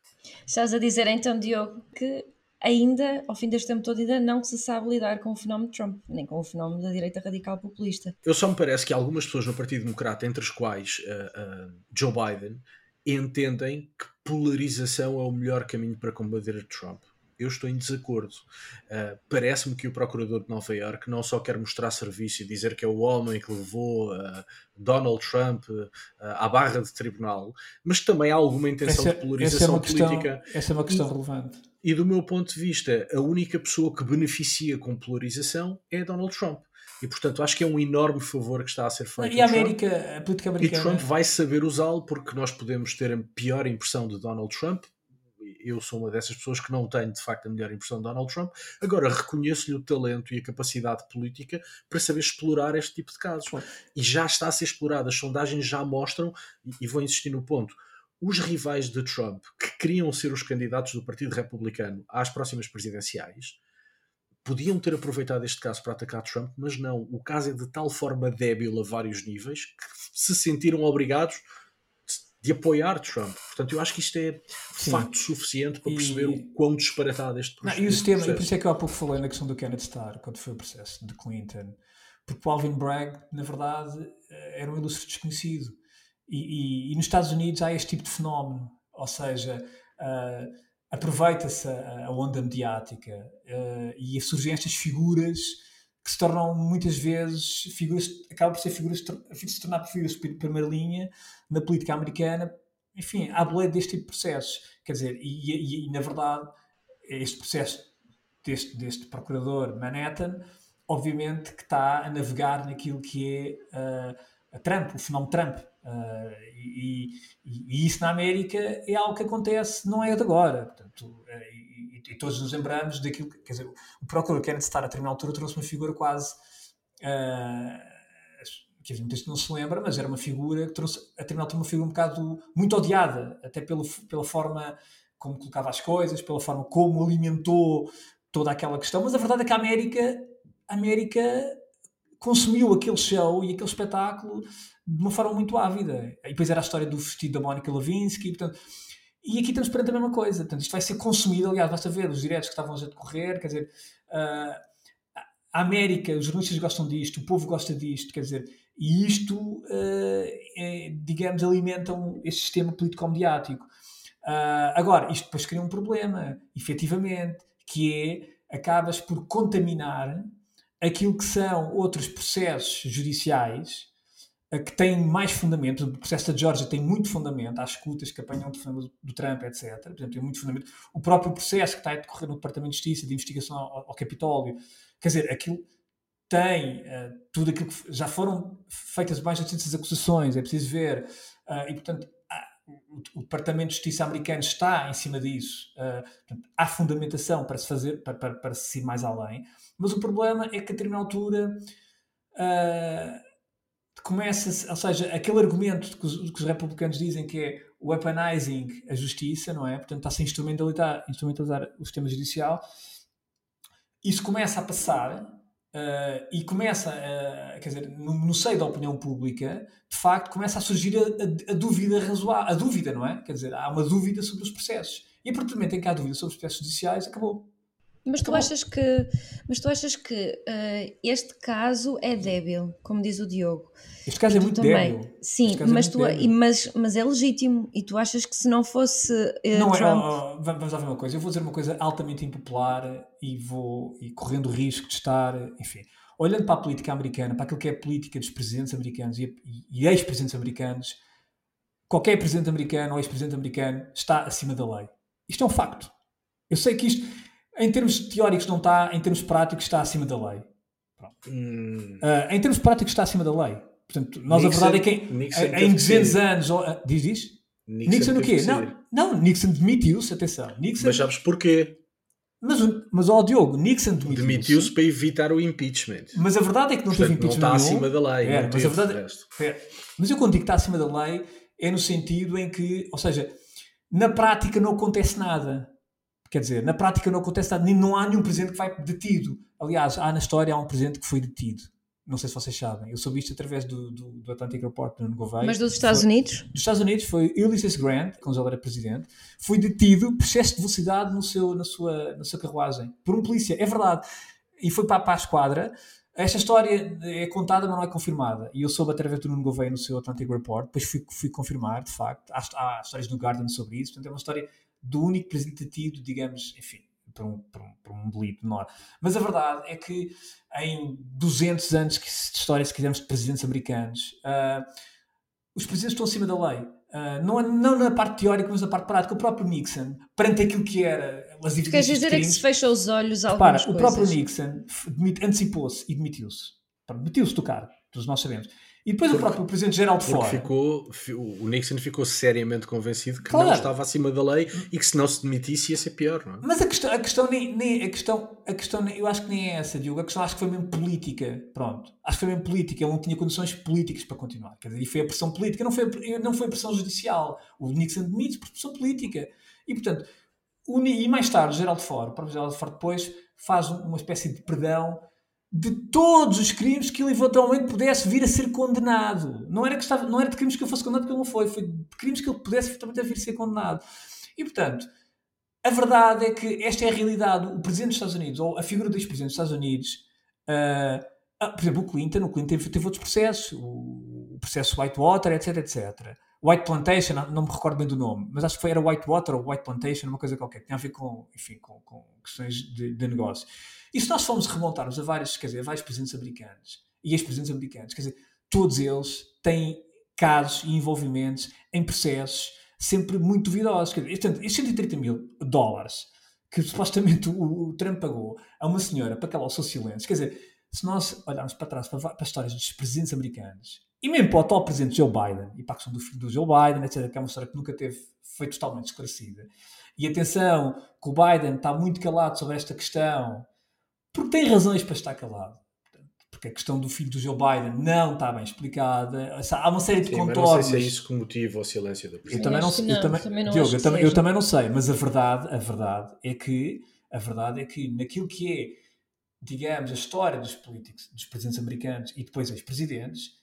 Estás a dizer então, Diogo, que ainda, ao fim deste tempo todo, ainda não se sabe lidar com o fenómeno Trump, nem com o fenómeno da direita radical populista. Eu só me parece que algumas pessoas no Partido Democrata, entre as quais uh, uh, Joe Biden, entendem que polarização é o melhor caminho para combater Trump eu estou em desacordo. Uh, Parece-me que o procurador de Nova Iorque não só quer mostrar serviço e dizer que é o homem que levou uh, Donald Trump uh, à barra de tribunal, mas também há alguma intenção essa, de polarização essa é política. Questão, essa é uma questão e, relevante. E do meu ponto de vista, a única pessoa que beneficia com polarização é Donald Trump. E portanto acho que é um enorme favor que está a ser feito. E a América, Trump. a política americana. E Trump vai saber usá-lo porque nós podemos ter a pior impressão de Donald Trump, eu sou uma dessas pessoas que não tenho de facto a melhor impressão de Donald Trump. Agora reconheço-lhe o talento e a capacidade política para saber explorar este tipo de casos. E já está a ser explorado. As sondagens já mostram, e vou insistir no ponto, os rivais de Trump, que queriam ser os candidatos do Partido Republicano às próximas presidenciais, podiam ter aproveitado este caso para atacar Trump, mas não. O caso é de tal forma débil a vários níveis que se sentiram obrigados de apoiar Trump. Portanto, eu acho que isto é Sim. facto suficiente para perceber e... o quão disparatado este processo. Não, e o sistema, e por isso é que eu há pouco falei na questão do Kenneth Starr, quando foi o processo de Clinton, porque o Alvin Bragg, na verdade, eh, era um ilustre desconhecido. E, e, e nos Estados Unidos há este tipo de fenómeno, ou seja, uh, aproveita-se a, a, onda mediática uh, e surgem estas figuras que se tornam muitas vezes figuras, acabam por ser figuras, se tornar figuras de primeira linha na política americana, enfim, à boleia deste tipo de processos. Quer dizer, e, e, e, na verdade, este processo deste, deste procurador Manhattan, obviamente que está a navegar naquilo que é uh, a Trump, o fenómeno Trump. Uh, e, e, isso na América é algo que acontece, não é de agora. Portanto, uh, e, todos nos lembramos daquilo que, quer dizer, o procurador Kenneth Starr a determinada altura trouxe uma figura quase. Uh, quer dizer, muita gente não se lembra, mas era uma figura que trouxe a determinada altura uma figura um bocado muito odiada, até pelo, pela forma como colocava as coisas, pela forma como alimentou toda aquela questão. Mas a verdade é que a América, a América consumiu aquele show e aquele espetáculo de uma forma muito ávida. E depois era a história do vestido da Monica Lewinsky, portanto, e aqui estamos perante a mesma coisa. Portanto, isto vai ser consumido. Aliás, basta ver os diretos que estavam a decorrer. Quer dizer, uh, a América, os jornalistas gostam disto, o povo gosta disto, quer dizer, e isto, uh, é, digamos, alimentam este sistema político-mediático. Uh, agora, isto depois cria um problema, efetivamente, que é acabas por contaminar aquilo que são outros processos judiciais uh, que têm mais fundamento. O processo da Georgia tem muito fundamento, há escutas que apanham do, do Trump, etc. Por exemplo, tem muito fundamento. O próprio processo que está a decorrer no Departamento de Justiça de investigação ao, ao Capitólio, quer dizer, aquilo tem uh, tudo aquilo que já foram feitas mais de 800 acusações, é preciso ver, uh, e portanto o, o, Departamento de Justiça americano está em cima disso, uh, portanto, há fundamentação para se fazer, para, para, para, se ir mais além, mas o problema é que a determinada altura começa ou seja, aquele argumento que os, que os, republicanos dizem que é weaponizing a justiça, não é? Portanto, está-se a instrumentalizar, instrumentalizar o sistema judicial, isso começa a passar Uh, e começa, uh, quer dizer, no, no, seio da opinião pública, de facto, começa a surgir a, a, a, dúvida razoável, a dúvida, não é? Quer dizer, há uma dúvida sobre os processos. E a partir do momento em que há dúvida sobre os processos judiciais, acabou. Mas tu, achas que, mas tu achas que uh, este caso é débil, como diz o Diogo? Este caso é muito também. débil. Sim, é mas, é tu, mas, mas é legítimo. E tu achas que se não fosse uh, não Trump... É, oh, oh, vamos lá ver uma coisa. Eu vou dizer uma coisa altamente impopular e vou e correndo o risco de estar, enfim, olhando para a política americana, para aquilo que é a política dos presidentes americanos e, e, e ex-presidentes americanos, qualquer presidente americano ou ex-presidente americano está acima da lei. Isto é um facto. Eu sei que isto em termos teóricos não está, em termos práticos está acima da lei. Hum. Uh, em termos práticos está acima da lei. Portanto, nós Nixon, a verdade é que Nixon em 200 anos. Uh, diz, diz? Nixon, Nixon o quê? Não, não, Nixon demitiu-se, atenção. Nixon, mas sabes porquê? Mas, mas ó Diogo, Nixon demitiu-se. Demitiu-se para evitar o impeachment. Mas a verdade é que não Portanto, teve impeachment. Não está nenhum. acima da lei. É, mas, a verdade, é, mas eu quando digo que está acima da lei é no sentido em que, ou seja, na prática não acontece nada. Quer dizer, na prática não acontece nada, nem, não há nenhum presidente que vai detido. Aliás, há na história há um presidente que foi detido. Não sei se vocês sabem. Eu soube isto através do, do, do Atlantic Report do Gouveia. Mas dos Estados foi, Unidos? Dos Estados Unidos foi Ulysses Grant, quando ele era presidente, foi detido por excesso de velocidade no seu, na, sua, na sua carruagem, por um polícia. É verdade. E foi para, para a esquadra. Esta história é contada, mas não é confirmada. E eu soube através do Nuno Gouveia no seu Atlantic Report. Depois fui, fui confirmar, de facto. Há, há histórias no Guardian sobre isso. Portanto, é uma história do único presidente tido, digamos, enfim, por um, por, um, por um delito menor. Mas a verdade é que em 200 anos de história, se quisermos, de presidentes americanos, uh, os presidentes estão acima da lei. Uh, não, não na parte teórica, mas na parte prática. O próprio Nixon, perante aquilo que era as evidências Quer dizer é que se fecha os olhos a algumas coisas. o próprio Nixon antecipou-se e demitiu-se. Demitiu-se do cargo, todos nós sabemos. E depois porque, o próprio presidente Gerald Ford. Ficou, o Nixon ficou seriamente convencido que claro. não estava acima da lei e que se não se demitisse ia ser pior, não é? Mas a questão, a questão nem, nem a questão, a questão eu acho que nem é essa, Diogo. A questão acho que foi mesmo política. Pronto. Acho que foi mesmo política. Ele não tinha condições políticas para continuar. Quer dizer, e foi a pressão política, não foi, não foi a pressão judicial. O Nixon demite por pressão política. E portanto, o, e mais tarde, Gerald Ford, o próprio Gerald Ford depois faz uma espécie de perdão de todos os crimes que ele eventualmente pudesse vir a ser condenado. Não era, que estava, não era de crimes que ele fosse condenado porque ele não foi, foi de crimes que ele pudesse eventualmente vir a ser condenado. E, portanto, a verdade é que esta é a realidade. O Presidente dos Estados Unidos, ou a figura do ex-Presidente dos Estados Unidos, uh, por exemplo, o Clinton, o Clinton teve, teve outros processos, o, processo Whitewater, etc, etc. White Plantation, não me recordo bem do nome, mas acho que foi, era Whitewater ou White Plantation, uma coisa qualquer, que tinha a ver com, enfim, com, com questões de, de negócio. E se nós formos remontarmos a vários, quer dizer, a vários presidentes americanos e ex-presidentes americanos, quer dizer, todos eles têm casos e envolvimentos em processos sempre muito duvidosos. Quer dizer, portanto, estes 130 mil dólares que supostamente o, o Trump pagou a uma senhora para que ela fosse silêncio, quer dizer, se nós olharmos para trás para, para histórias dos presidentes americanos e mesmo para o atual presidente Joe Biden e para a questão do filho do Joe Biden, etc., que é uma história que nunca teve, foi totalmente esclarecida. E atenção, que o Biden está muito calado sobre esta questão porque tem razões para estar calado. Porque a questão do filho do Joe Biden não está bem explicada. Há uma série de Sim, contornos. não sei se é isso que motiva o silêncio da presidente. Eu também não, não, eu também, também não Diogo, eu, também, eu também não sei, mas a verdade, a verdade é que a verdade é que naquilo que é, digamos, a história dos políticos, dos presidentes americanos e depois ex-presidentes,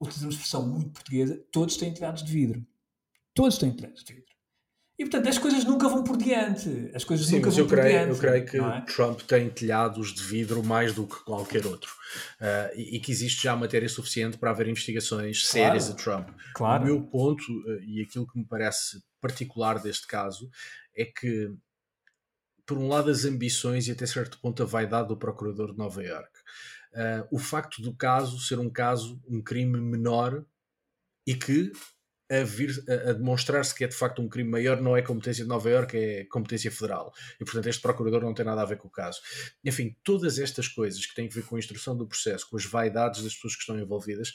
utilizamos expressão muito portuguesa, todos têm telhados de vidro. Todos têm telhados de vidro. E portanto as coisas nunca vão por diante. As coisas Sim, nunca mas vão eu por creio, diante. eu creio que é? Trump tem telhados de vidro mais do que qualquer outro. Uh, e, e, que existe já matéria suficiente para haver investigações claro. sérias a Trump. Claro. O meu ponto, uh, e aquilo que me parece particular deste caso, é que, por um lado, as ambições e até certo ponto a vaidade do procurador de Nova York. Uh, o facto do caso ser um caso, um crime menor e que a, vir, a, demonstrar-se que é de facto um crime maior não é competência de Nova Iorque, é competência federal. E portanto este procurador não tem nada a ver com o caso. Enfim, todas estas coisas que têm a ver com a instrução do processo, com as vaidades das pessoas que estão envolvidas,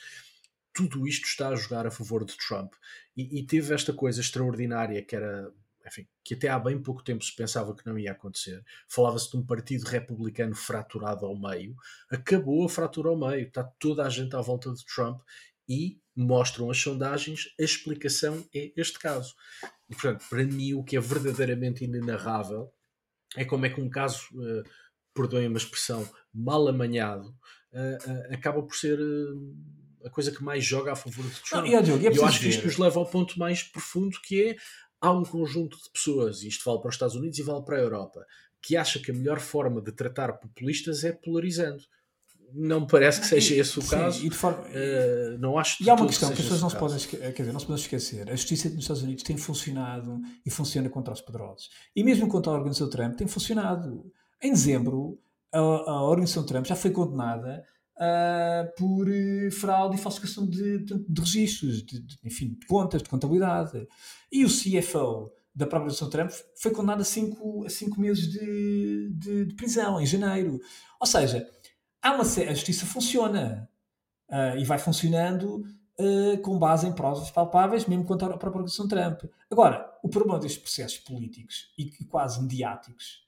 tudo isto está a jogar a favor de Trump. E, e teve esta coisa extraordinária que era enfim, que até há bem pouco tempo se pensava que não ia acontecer. Falava-se de um partido republicano fraturado ao meio. Acabou a fratura ao meio. Está toda a gente à volta de Trump e mostram as sondagens, a explicação é este caso. E, portanto, para mim, o que é verdadeiramente inenarrável é como é que um caso, uh, perdoem-me a expressão, mal amanhado, uh, uh, acaba por ser a coisa que mais joga a favor de Trump. Não, e, Diogo, é eu acho que isto nos leva ao ponto mais profundo que é há um conjunto de pessoas, e isto vale para os Estados Unidos e vale para a Europa, que acha que a melhor forma de tratar populistas é polarizando não me parece que seja esse o Sim, caso. E de forma... Uh, não acho e há uma questão que, as pessoas não se podem quer dizer, não se podem esquecer. A justiça nos Estados Unidos tem funcionado e funciona contra os poderosos. E mesmo contra a organização Trump tem funcionado. Em dezembro, a, a organização Trump já foi condenada uh, por uh, fraude e falsificação de, de, de registros, de, de, enfim, de contas, de contabilidade. E o CFO da própria organização Trump foi condenado a cinco, a cinco meses de, de prisão, em janeiro. Ou seja, há uma, a justiça funciona uh, e vai funcionando uh, com base em provas palpáveis, mesmo contra a própria organização Trump. Agora, o problema destes processos políticos e, e quase mediáticos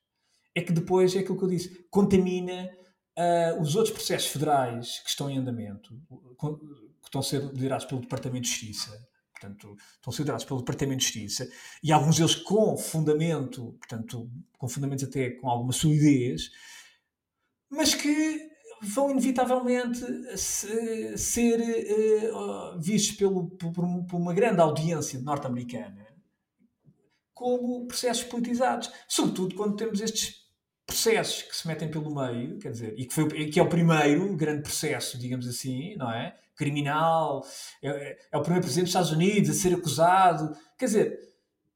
é que depois é aquilo que eu disse, contamina uh, os outros processos federais que estão em andamento, que estão a ser liderados pelo Departamento de Justiça. Portanto, estão a ser liderados pelo Departamento de Justiça e alguns deles com fundamento, portanto, com fundamentos até com alguma solidez, mas que vão inevitavelmente se, ser uh, vistos pelo, por, por, uma grande audiência norte-americana como processos politizados. Sobretudo quando temos estes processos que se metem pelo meio, quer dizer, e que, foi, que é o primeiro grande processo, digamos assim, não é? Criminal, é, é o primeiro presidente dos Estados Unidos a ser acusado. Quer dizer,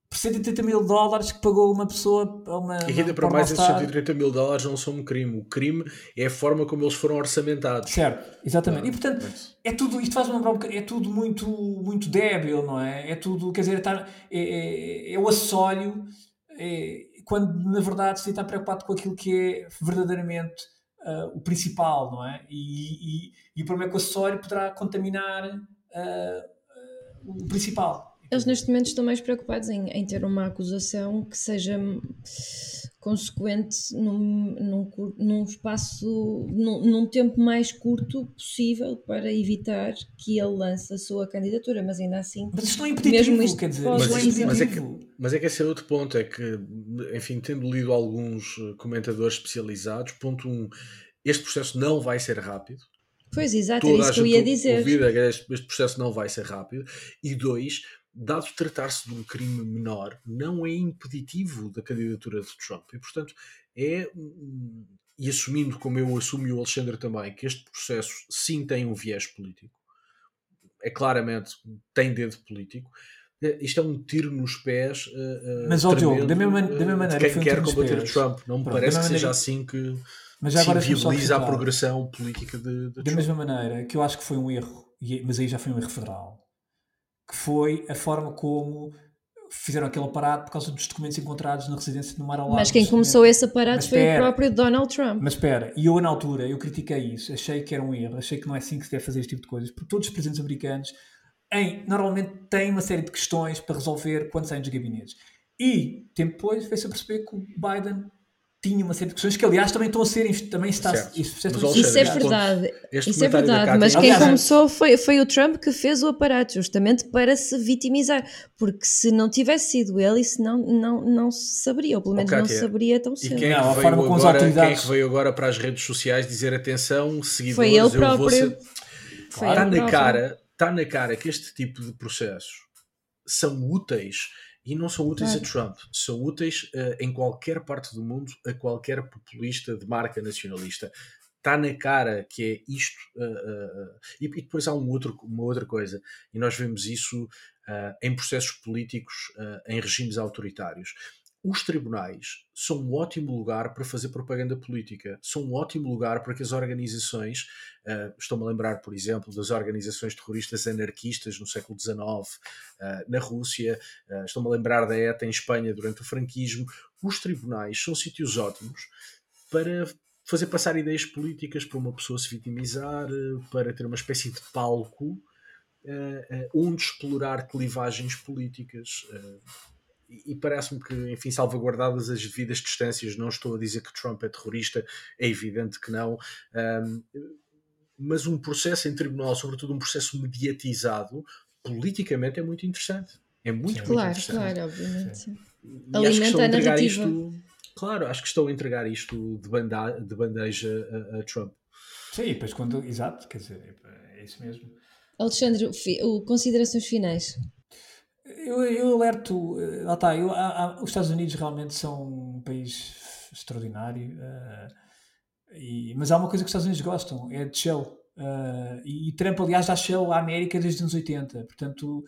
por 130 mil dólares que pagou uma pessoa a uma. E ainda para mais, esses 130 mil dólares não são um crime. O crime é a forma como eles foram orçamentados. Certo, exatamente. e portanto, é tudo, isto faz-me lembrar um é tudo muito, muito débil, não é? É tudo, quer dizer, é, é, é o acessório, é, quando na verdade se está preocupado com aquilo que é verdadeiramente uh, o principal, não é? E, e, e o problema é que o acessório poderá contaminar uh, uh, o principal. Eles neste momento estão mais preocupados em, em ter uma acusação que seja consequente num, num, num espaço, num, num, tempo mais curto possível para evitar que ele lance a sua candidatura, mas ainda assim. Mas isto não é impeditivo, mesmo isto quer dizer. Mas, isto, mas, é que, mas é que esse é outro ponto, é que, enfim, tendo lido alguns comentadores especializados, ponto um, este processo não vai ser rápido. Pois, exato, Toda é isso que eu ia dizer. Ouvida, este, este processo não vai ser rápido. E dois, dado tratar-se de um crime menor, não é impeditivo da candidatura de Trump. E, portanto, é. E assumindo, como eu assumo e o Alexandre também, que este processo sim tem um viés político, é claramente, tem dedo político, é, isto é um tiro nos pés. Uh, Mas, ó Diogo, da mesma, da mesma maneira. Quem quer combater Trump, não me Pronto, parece que maneira... seja assim que. Mas já agora viabiliza a progressão política de, de Da Trump. mesma maneira que eu acho que foi um erro, mas aí já foi um erro federal que foi a forma como fizeram aquele aparato por causa dos documentos encontrados na residência do Mar-a-Lago. Mas quem começou esse aparato foi o próprio Donald Trump. Mas espera, e eu na altura, eu critiquei isso, achei que era um erro, achei que não é assim que se deve fazer este tipo de coisas, porque todos os presidentes americanos em, normalmente têm uma série de questões para resolver quando saem dos gabinetes. E, tempo depois, veio-se a perceber que o Biden tinha uma série de questões que aliás também estão a ser também está isso, isso é verdade. isso é verdade. Mas quem aliás, começou foi, foi o Trump que fez o aparato justamente para se vitimizar. Porque se não tivesse sido ele isso não, não, não se saberia ou pelo menos okay, não se saberia tão cedo. e quem, é não, veio agora, quem é que veio agora para as redes sociais dizer atenção seguidores foi ele próprio. ser... foi está na cara está na cara que este tipo de processos são úteis E não são úteis a Trump, são úteis uh, em qualquer parte do mundo a qualquer populista de marca nacionalista. Está na cara que é isto. Uh, e, e, depois há um outro, uma outra coisa, e nós vemos isso em processos políticos em regimes autoritários os tribunais são um ótimo lugar para fazer propaganda política, são um ótimo lugar para que as organizações, uh, estou-me a lembrar, por exemplo, das organizações terroristas anarquistas no século XIX uh, na Rússia, uh, estou-me a lembrar da ETA em Espanha durante o franquismo, os tribunais são sítios ótimos para fazer passar ideias políticas para uma pessoa se vitimizar, para ter uma espécie de palco onde explorar clivagens políticas e parece-me que, enfim, salvaguardadas as devidas distâncias, não estou a dizer que Trump é terrorista, é evidente que não, um, mas um processo em tribunal, sobretudo um processo mediatizado, politicamente é muito interessante. É muito, muito claro, interessante. Claro, obviamente. Sim. E Alimenta a, a narrativa. Isto, claro, acho que estou a entregar isto de, banda, de bandeja a, a Trump. Sim, pois quando. Exato, quer dizer, é isso mesmo. Alexandre, o, considerações finais. Eu, eu alerto, eh, lá está, eu, há, há, os Estados Unidos realmente são um país extraordinário, uh, e, mas há uma coisa que os Estados Unidos gostam, é de Shell. Uh, e, e Trump, aliás, dá Shell à América desde os anos 80, portanto,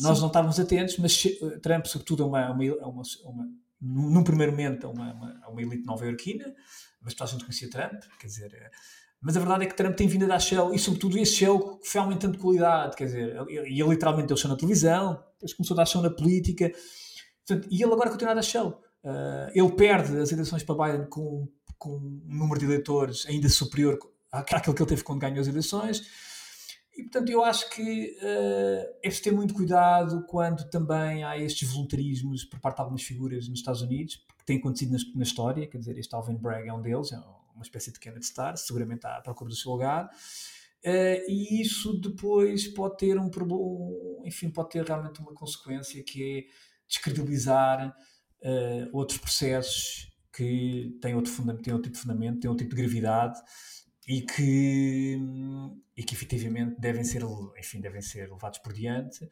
nós Sim. não estávamos atentos, mas Trump, sobretudo, é uma, uma, uma, uma num primeiro momento, é uma, uma, uma elite nova-iorquina, mas toda a gente conhecia Trump, quer dizer, mas a verdade é que Trump tem vindo a dar Shell, e sobretudo esse que foi aumentando de qualidade, quer dizer, e ele literalmente deu show na televisão, depois começou a dar show na política, portanto, e ele agora continua a dar Shell. Uh, ele perde as eleições para Biden com, com um número de eleitores ainda superior àquele que ele teve quando ganhou as eleições, e portanto eu acho que uh, é preciso ter muito cuidado quando também há estes voluntarismos por parte de algumas figuras nos Estados Unidos, que têm acontecido na, na história, quer dizer, este Alvin Bragg é um deles, é um uma espécie de Kenneth Star, seguramente à procura do seu lugar. Uh, e isso depois pode ter um problema, enfim, pode ter realmente uma consequência que é descredibilizar uh, outros processos que têm outro, fundamento, têm outro tipo de fundamento, têm outro tipo de gravidade e que, e que efetivamente devem ser, enfim, devem ser levados por diante.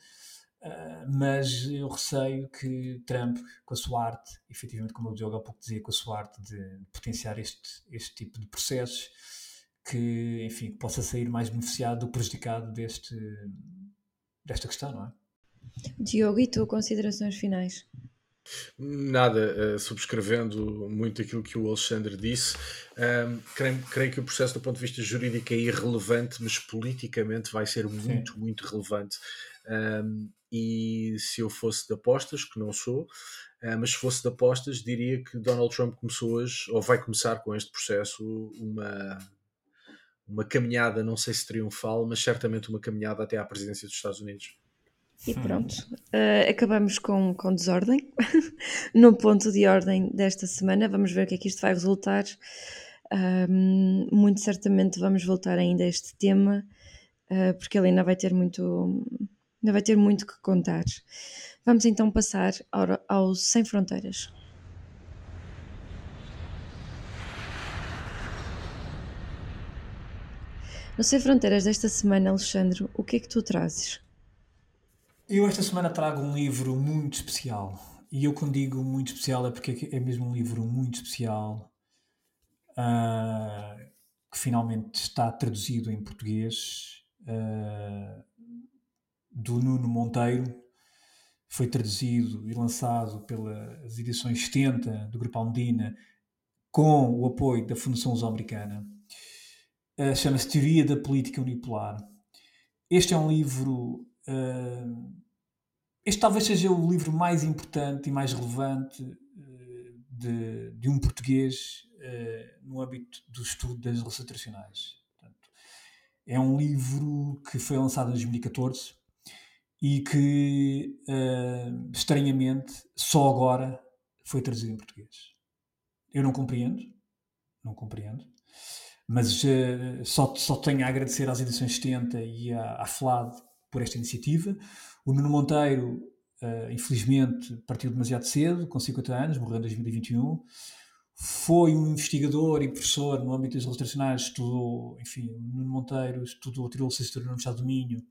Uh, mas eu receio que Trump, com a sua arte, efetivamente, como o Diogo há pouco dizia, com a sua arte de potenciar este, este tipo de processos, que, enfim, possa sair mais beneficiado do prejudicado deste, desta questão, não é? Diogo, e tu, considerações finais? Nada, uh, subscrevendo muito aquilo que o Alexandre disse, um, creio, creio, que o processo do ponto de vista jurídico é irrelevante, mas politicamente vai ser muito, Sim. muito relevante. Um, e se eu fosse de apostas, que não sou, uh, mas se fosse de apostas, diria que Donald Trump começou hoje, ou vai começar com este processo, uma, uma caminhada, não sei se triunfal, mas certamente uma caminhada até à presidência dos Estados Unidos. E pronto, uh, acabamos com, com desordem. no ponto de ordem desta semana, vamos ver o que é que isto vai resultar. Um, muito certamente vamos voltar ainda a este tema, uh, porque ele ainda vai ter muito Ainda vai ter muito que contar. Vamos então passar ao, ao Sem Fronteiras. No Sem Fronteiras desta semana, Alexandre, o que é que tu trazes? Eu esta semana trago um livro muito especial. E eu quando digo muito especial é porque é mesmo um livro muito especial uh, que finalmente está traduzido em português. Uh, do Nuno Monteiro, foi traduzido e lançado pelas edições 70 do Grupo Almedina, com o apoio da Fundação Luso-Americana. Uh, Chama-se Teoria da Política Unipolar. Este é um livro. Uh, este talvez seja o livro mais importante e mais relevante uh, de, de, um português no âmbito do estudo das relações internacionais. Portanto, é um livro que foi lançado em 2014 e que, uh, estranhamente, só agora foi traduzido em português. Eu não compreendo, não compreendo, mas uh, só, só tenho a agradecer às edições 70 e à, à FLAD por esta iniciativa. O Nuno Monteiro, uh, infelizmente, partiu demasiado cedo, com 50 anos, morreu em 2021. Foi um investigador e professor no âmbito das relações estudou, enfim, o Nuno Monteiro estudou, tirou licenciatura na Universidade do Minho,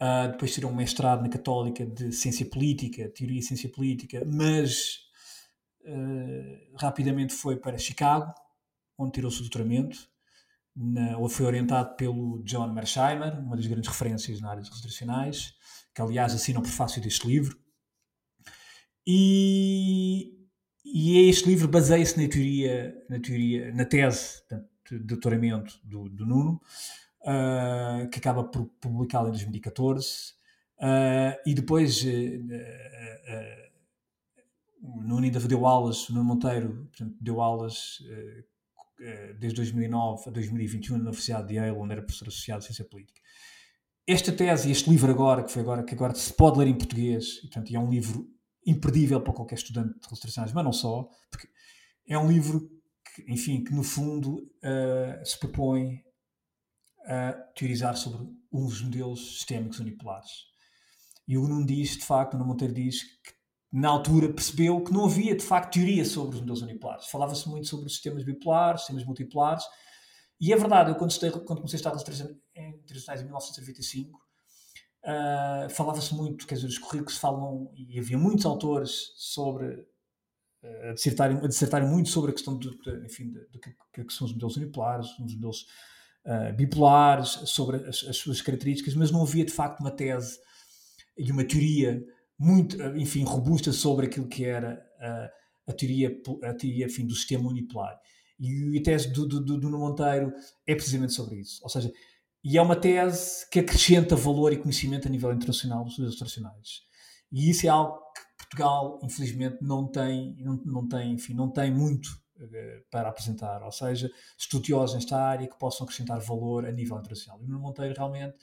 Uh, depois tirou um mestrado na Católica de Ciência Política, Teoria e Ciência Política, mas uh, rapidamente foi para Chicago, onde tirou o seu doutoramento, na, ou foi orientado pelo John Mersheimer, uma das grandes referências na área dos constitucionais, que aliás assina o prefácio deste livro. E, e este livro baseia-se na teoria, na teoria, na tese de doutoramento do, do Nuno, uh, que acaba por publicá-la em 2014. Uh, e depois uh, o Nuno ainda deu aulas, o Nuno Monteiro portanto, deu aulas desde 2009 a 2021 na Universidade de Yale, onde era professor associado de Ciência Política. Esta tese e este livro agora, que foi agora, que agora se pode ler em português, e, portanto, é um livro imperdível para qualquer estudante de relações mas não só, porque é um livro que, enfim, que no fundo uh, se propõe a teorizar sobre uns modelos sistémicos unipolares. E o Nuno diz, de facto, o Nuno Monteiro diz que na altura percebeu que não havia de facto teoria sobre os modelos unipolares. Falava-se muito sobre os sistemas bipolares, sistemas multipolares, e é verdade, eu quando, estei, quando comecei a estar internacionais em 1995, uh, falava-se muito, quer dizer, os currículos falam, e havia muitos autores sobre, uh, a, dissertarem, a dissertarem muito sobre a questão do, enfim, de, que, que, são os modelos unipolares, os modelos uh, bipolares, sobre as, as suas características, mas não havia de facto uma tese e uma teoria muito, enfim, robusta sobre aquilo que era a, a teoria, a teoria enfim, do sistema unipolar. E a tese do, do, do, do Monteiro é precisamente sobre isso. Ou seja, e é uma tese que acrescenta valor e conhecimento a nível internacional dos estudos internacionais. E isso é algo que Portugal, infelizmente, não tem, não, não tem, enfim, não tem muito uh, para apresentar. Ou seja, estudiosos nesta área que possam acrescentar valor a nível internacional. E o Monteiro realmente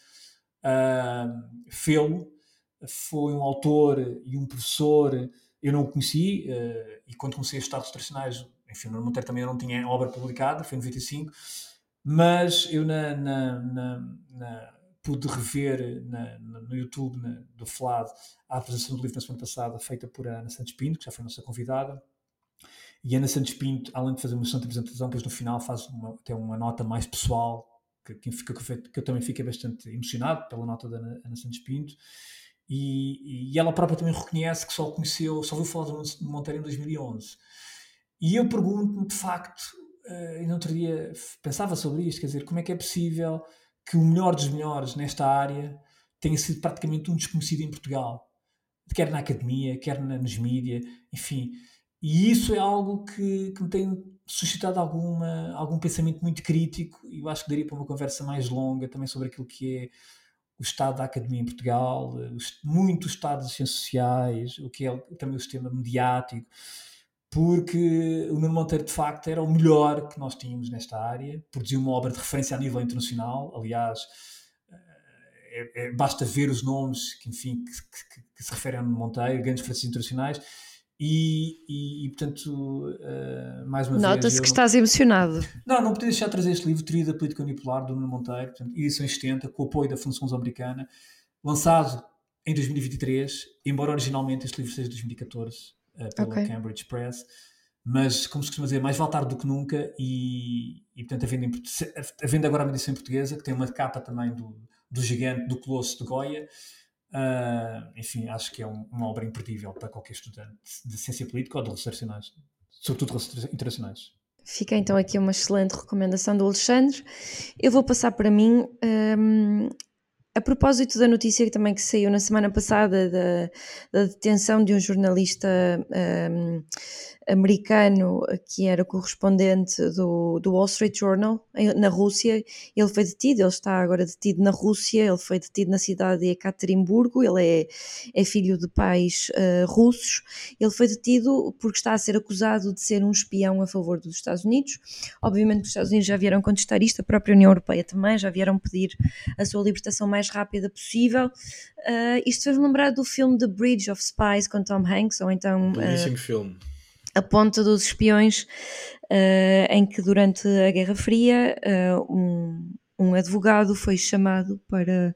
uh, fê-lo foi um autor e um professor, eu não o conheci, uh, e quando comecei a estudar os tradicionais, enfim, no Monteiro também não tinha obra publicada, foi em 95, mas eu na, na, na, na pude rever no YouTube do FLAD a apresentação do livro na semana passada, feita por Ana Santos Pinto, que já foi nossa convidada, e Ana Santos Pinto, além de fazer uma excelente apresentação, depois no final faz uma, até uma nota mais pessoal, que, que, que, eu também fiquei bastante emocionado pela nota da Ana, Ana Santos Pinto, e, e, ela própria também reconhece que só conheceu, só ouviu falar do Monteiro em 2011. E eu pergunto-me, de facto, uh, e no outro dia pensava sobre isto, quer dizer, como é que é possível que o melhor dos melhores nesta área tenha sido praticamente um desconhecido em Portugal, quer na academia, quer na, nos mídias, enfim. E isso é algo que, que me tem suscitado alguma, algum pensamento muito crítico e eu acho que daria para uma conversa mais longa também sobre aquilo que é o estado da academia em Portugal, muito o estado das ciências sociais, o que é também o sistema mediático, porque o Nuno Monteiro de facto era o melhor que nós tínhamos nesta área, produziu uma obra de referência a nível internacional, aliás, é, é, basta ver os nomes que, enfim, que, que, que se referem a Nuno Monteiro, grandes referências internacionais, e, e, e, portanto, uh, mais uma Nota vez. Nota-se que estás emocionado. Não, não podia deixar de trazer este livro, Teoria da Política Unipolar, do Nuno Monteiro, portanto, edição 70, com o apoio da Fundação Americana, lançado em 2023, embora originalmente este livro seja de 2014, uh, pela okay. Cambridge Press. Mas, como se costuma dizer, mais vale tarde do que nunca, e, e portanto, a venda, em, a venda agora é uma edição em portuguesa, que tem uma capa também do, do gigante, do Colosso de Goya. Uh, enfim, acho que é um, uma obra imperdível para qualquer estudante de ciência política ou de relações internacionais, sobretudo relações internacionais. Fica então aqui uma excelente recomendação do Alexandre. Eu vou passar para mim. Um, a propósito da notícia que também que saiu na semana passada da, da detenção de um jornalista um, americano que era correspondente do, do Wall Street Journal na Rússia, ele foi detido, ele está agora detido na Rússia, ele foi detido na cidade de Ekaterimburgo, ele é, é filho de pais uh, russos, ele foi detido porque está a ser acusado de ser um espião a favor dos Estados Unidos. Obviamente os Estados Unidos já vieram contestar isto, a própria União Europeia também, já vieram pedir a sua libertação mais mais rápida possível. Uh, isto fez-me lembrar do filme The Bridge of Spies com Tom Hanks, ou então. Belíssimo uh, filme. A Ponta dos Espiões, uh, em que durante a Guerra Fria um, um advogado foi chamado para,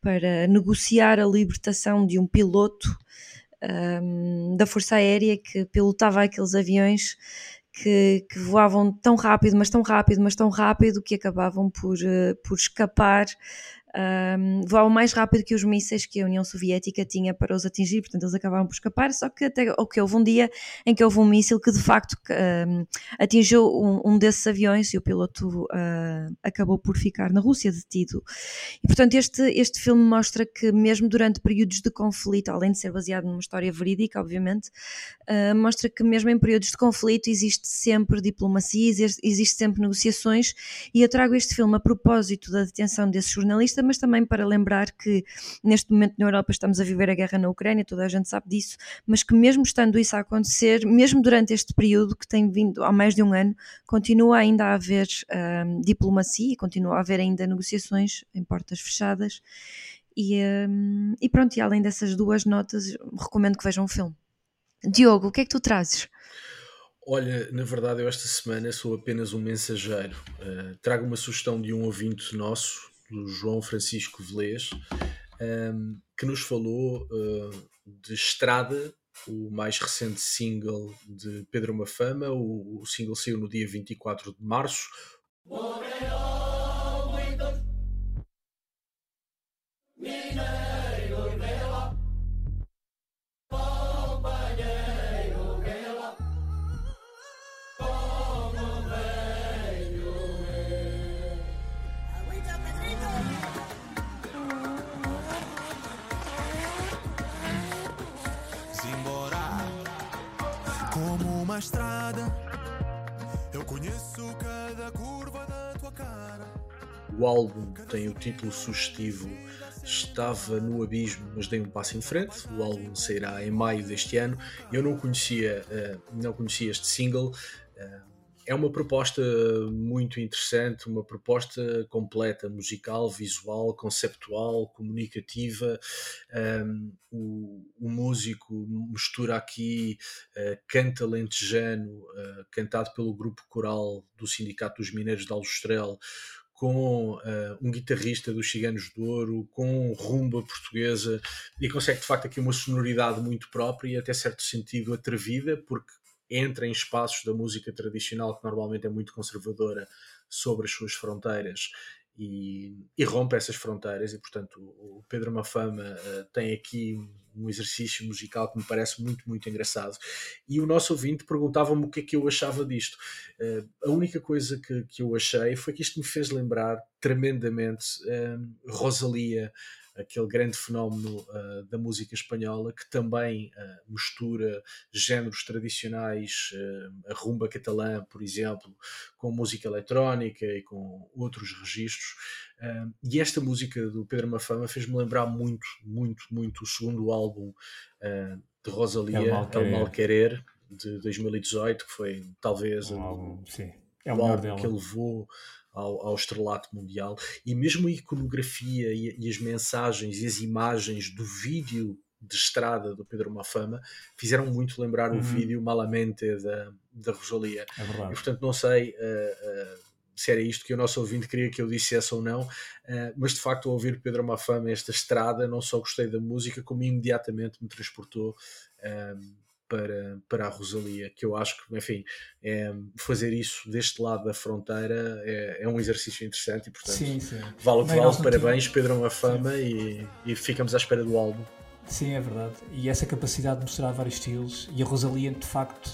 para negociar a libertação de um piloto um, da Força Aérea que pilotava aqueles aviões que, que, voavam tão rápido, mas tão rápido, mas tão rápido que acabavam por, uh, por escapar um, voavam mais rápido que os mísseis que a União Soviética tinha para os atingir, portanto eles acabavam por escapar, só que até que houve um dia em que houve um míssil que de facto um, atingiu um, um, desses aviões e o piloto uh, acabou por ficar na Rússia detido. E portanto este, este filme mostra que mesmo durante períodos de conflito, além de ser baseado numa história verídica, obviamente, uh, mostra que mesmo em períodos de conflito existe sempre diplomacia, existe sempre negociações e eu trago este filme a propósito da detenção desse jornalista, mas também para lembrar que neste momento na Europa estamos a viver a guerra na Ucrânia, toda a gente sabe disso, mas que mesmo estando isso a acontecer, mesmo durante este período que tem vindo há mais de um ano, continua ainda a haver um, diplomacia, continua a haver ainda negociações em portas fechadas. E, um, e pronto, e além dessas duas notas, recomendo que vejam o filme. Diogo, o que é que tu trazes? Olha, na verdade, eu esta semana sou apenas um mensageiro. Uh, trago uma sugestão de um ouvinte nosso, do João Francisco Velez, um, que nos falou uh, de Estrada, o mais recente single de Pedro Mafama. O, o single saiu no dia 24 de março. Uma estrada. Eu conheço cada curva da tua cara. O álbum tem o título sugestivo Estava no Abismo, mas dei um passo em frente. O álbum sairá em maio deste ano. Eu não conhecia, uh, não conhecia este single. É uma proposta muito interessante, uma proposta completa, musical, visual, conceptual, comunicativa. Um, o, o, músico mistura aqui uh, canta lentejano, uh, cantado pelo grupo coral do Sindicato dos Mineiros de Aljustrel, com uh, um guitarrista dos Ciganos de Ouro, com rumba portuguesa, e consegue de facto aqui uma sonoridade muito própria e até certo sentido atrevida, porque entra em espaços da música tradicional que normalmente é muito conservadora sobre as suas fronteiras e, e rompe essas fronteiras e portanto o Pedro Mafama uh, tem aqui um exercício musical que me parece muito muito engraçado. E o nosso ouvinte perguntava-me o que é que eu achava disto. Uh, a única coisa que, que eu achei foi que isto me fez lembrar tremendamente uh, Rosalia aquele grande fenómeno uh, da música espanhola que também uh, mistura géneros tradicionais, uh, a rumba catalã, por exemplo, com música eletrónica e com outros registros. e esta música do Pedro Mafama fez-me lembrar muito, muito, muito o segundo álbum de Rosalia, El Mal Querer, de 2018, que foi talvez um álbum, sim. É o, o álbum dela. que ele levou ao, ao estrelato mundial e mesmo a iconografia e, e, as mensagens e as imagens do vídeo de estrada do Pedro Mafama fizeram muito lembrar uhum. o vídeo Malamente da, da Rosalia. É verdade. E portanto não sei uh, uh, se era isto que o nosso ouvinte queria que eu dissesse ou não, uh, mas de facto ao ouvir Pedro Mafama esta estrada não só gostei da música como imediatamente me transportou para, para a Rosalia, que eu acho que, enfim, é, fazer isso deste lado da fronteira é, é um exercício interessante e, portanto, sim, sim. vale o que vale. Parabéns, Pedro uma fama e, e ficamos à espera do álbum. Sim, é verdade. E essa capacidade de mostrar vários estilos, e a Rosalia, de facto,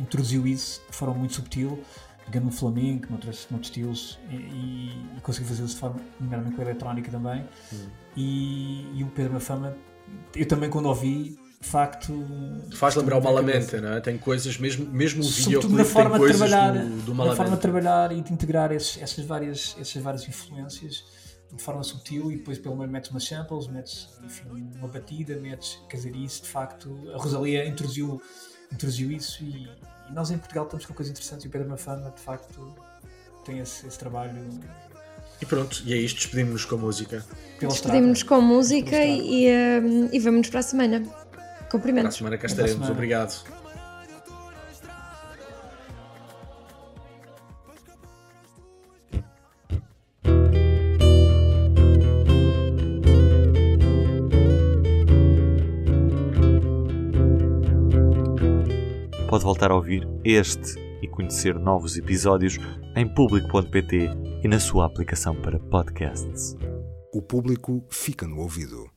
introduziu isso de forma muito subtil, pegando no flamenco, noutros, noutros estilos, e, e, e conseguiu fazer isso de forma, nomeadamente com a eletrónica também. Hum. E, e o Pedro Mafama, eu também, quando ouvi, de facto. Faz lembrar o Malamente, não é? Tem coisas, mesmo, mesmo o videoclipe na forma tem coisas de trabalhar, do, do Na forma de trabalhar e de integrar esses, essas, várias, essas várias influências de forma sutil e depois pelo menos metes umas samples, metes enfim, uma batida, metes, quer dizer, isso de facto, a Rosalia introduziu, introduziu isso e, e nós em Portugal estamos com coisas interessantes e o Pedro Mafama de facto tem esse, esse trabalho e pronto, e é isto, despedimos-nos com música. Despedimos-nos com música e, um, e vamos-nos para a semana. Cumprimentos. Para a semana cá estaremos. Obrigado. Pode voltar a ouvir este e conhecer novos episódios em público.pt e na sua aplicação para podcasts. O público fica no ouvido.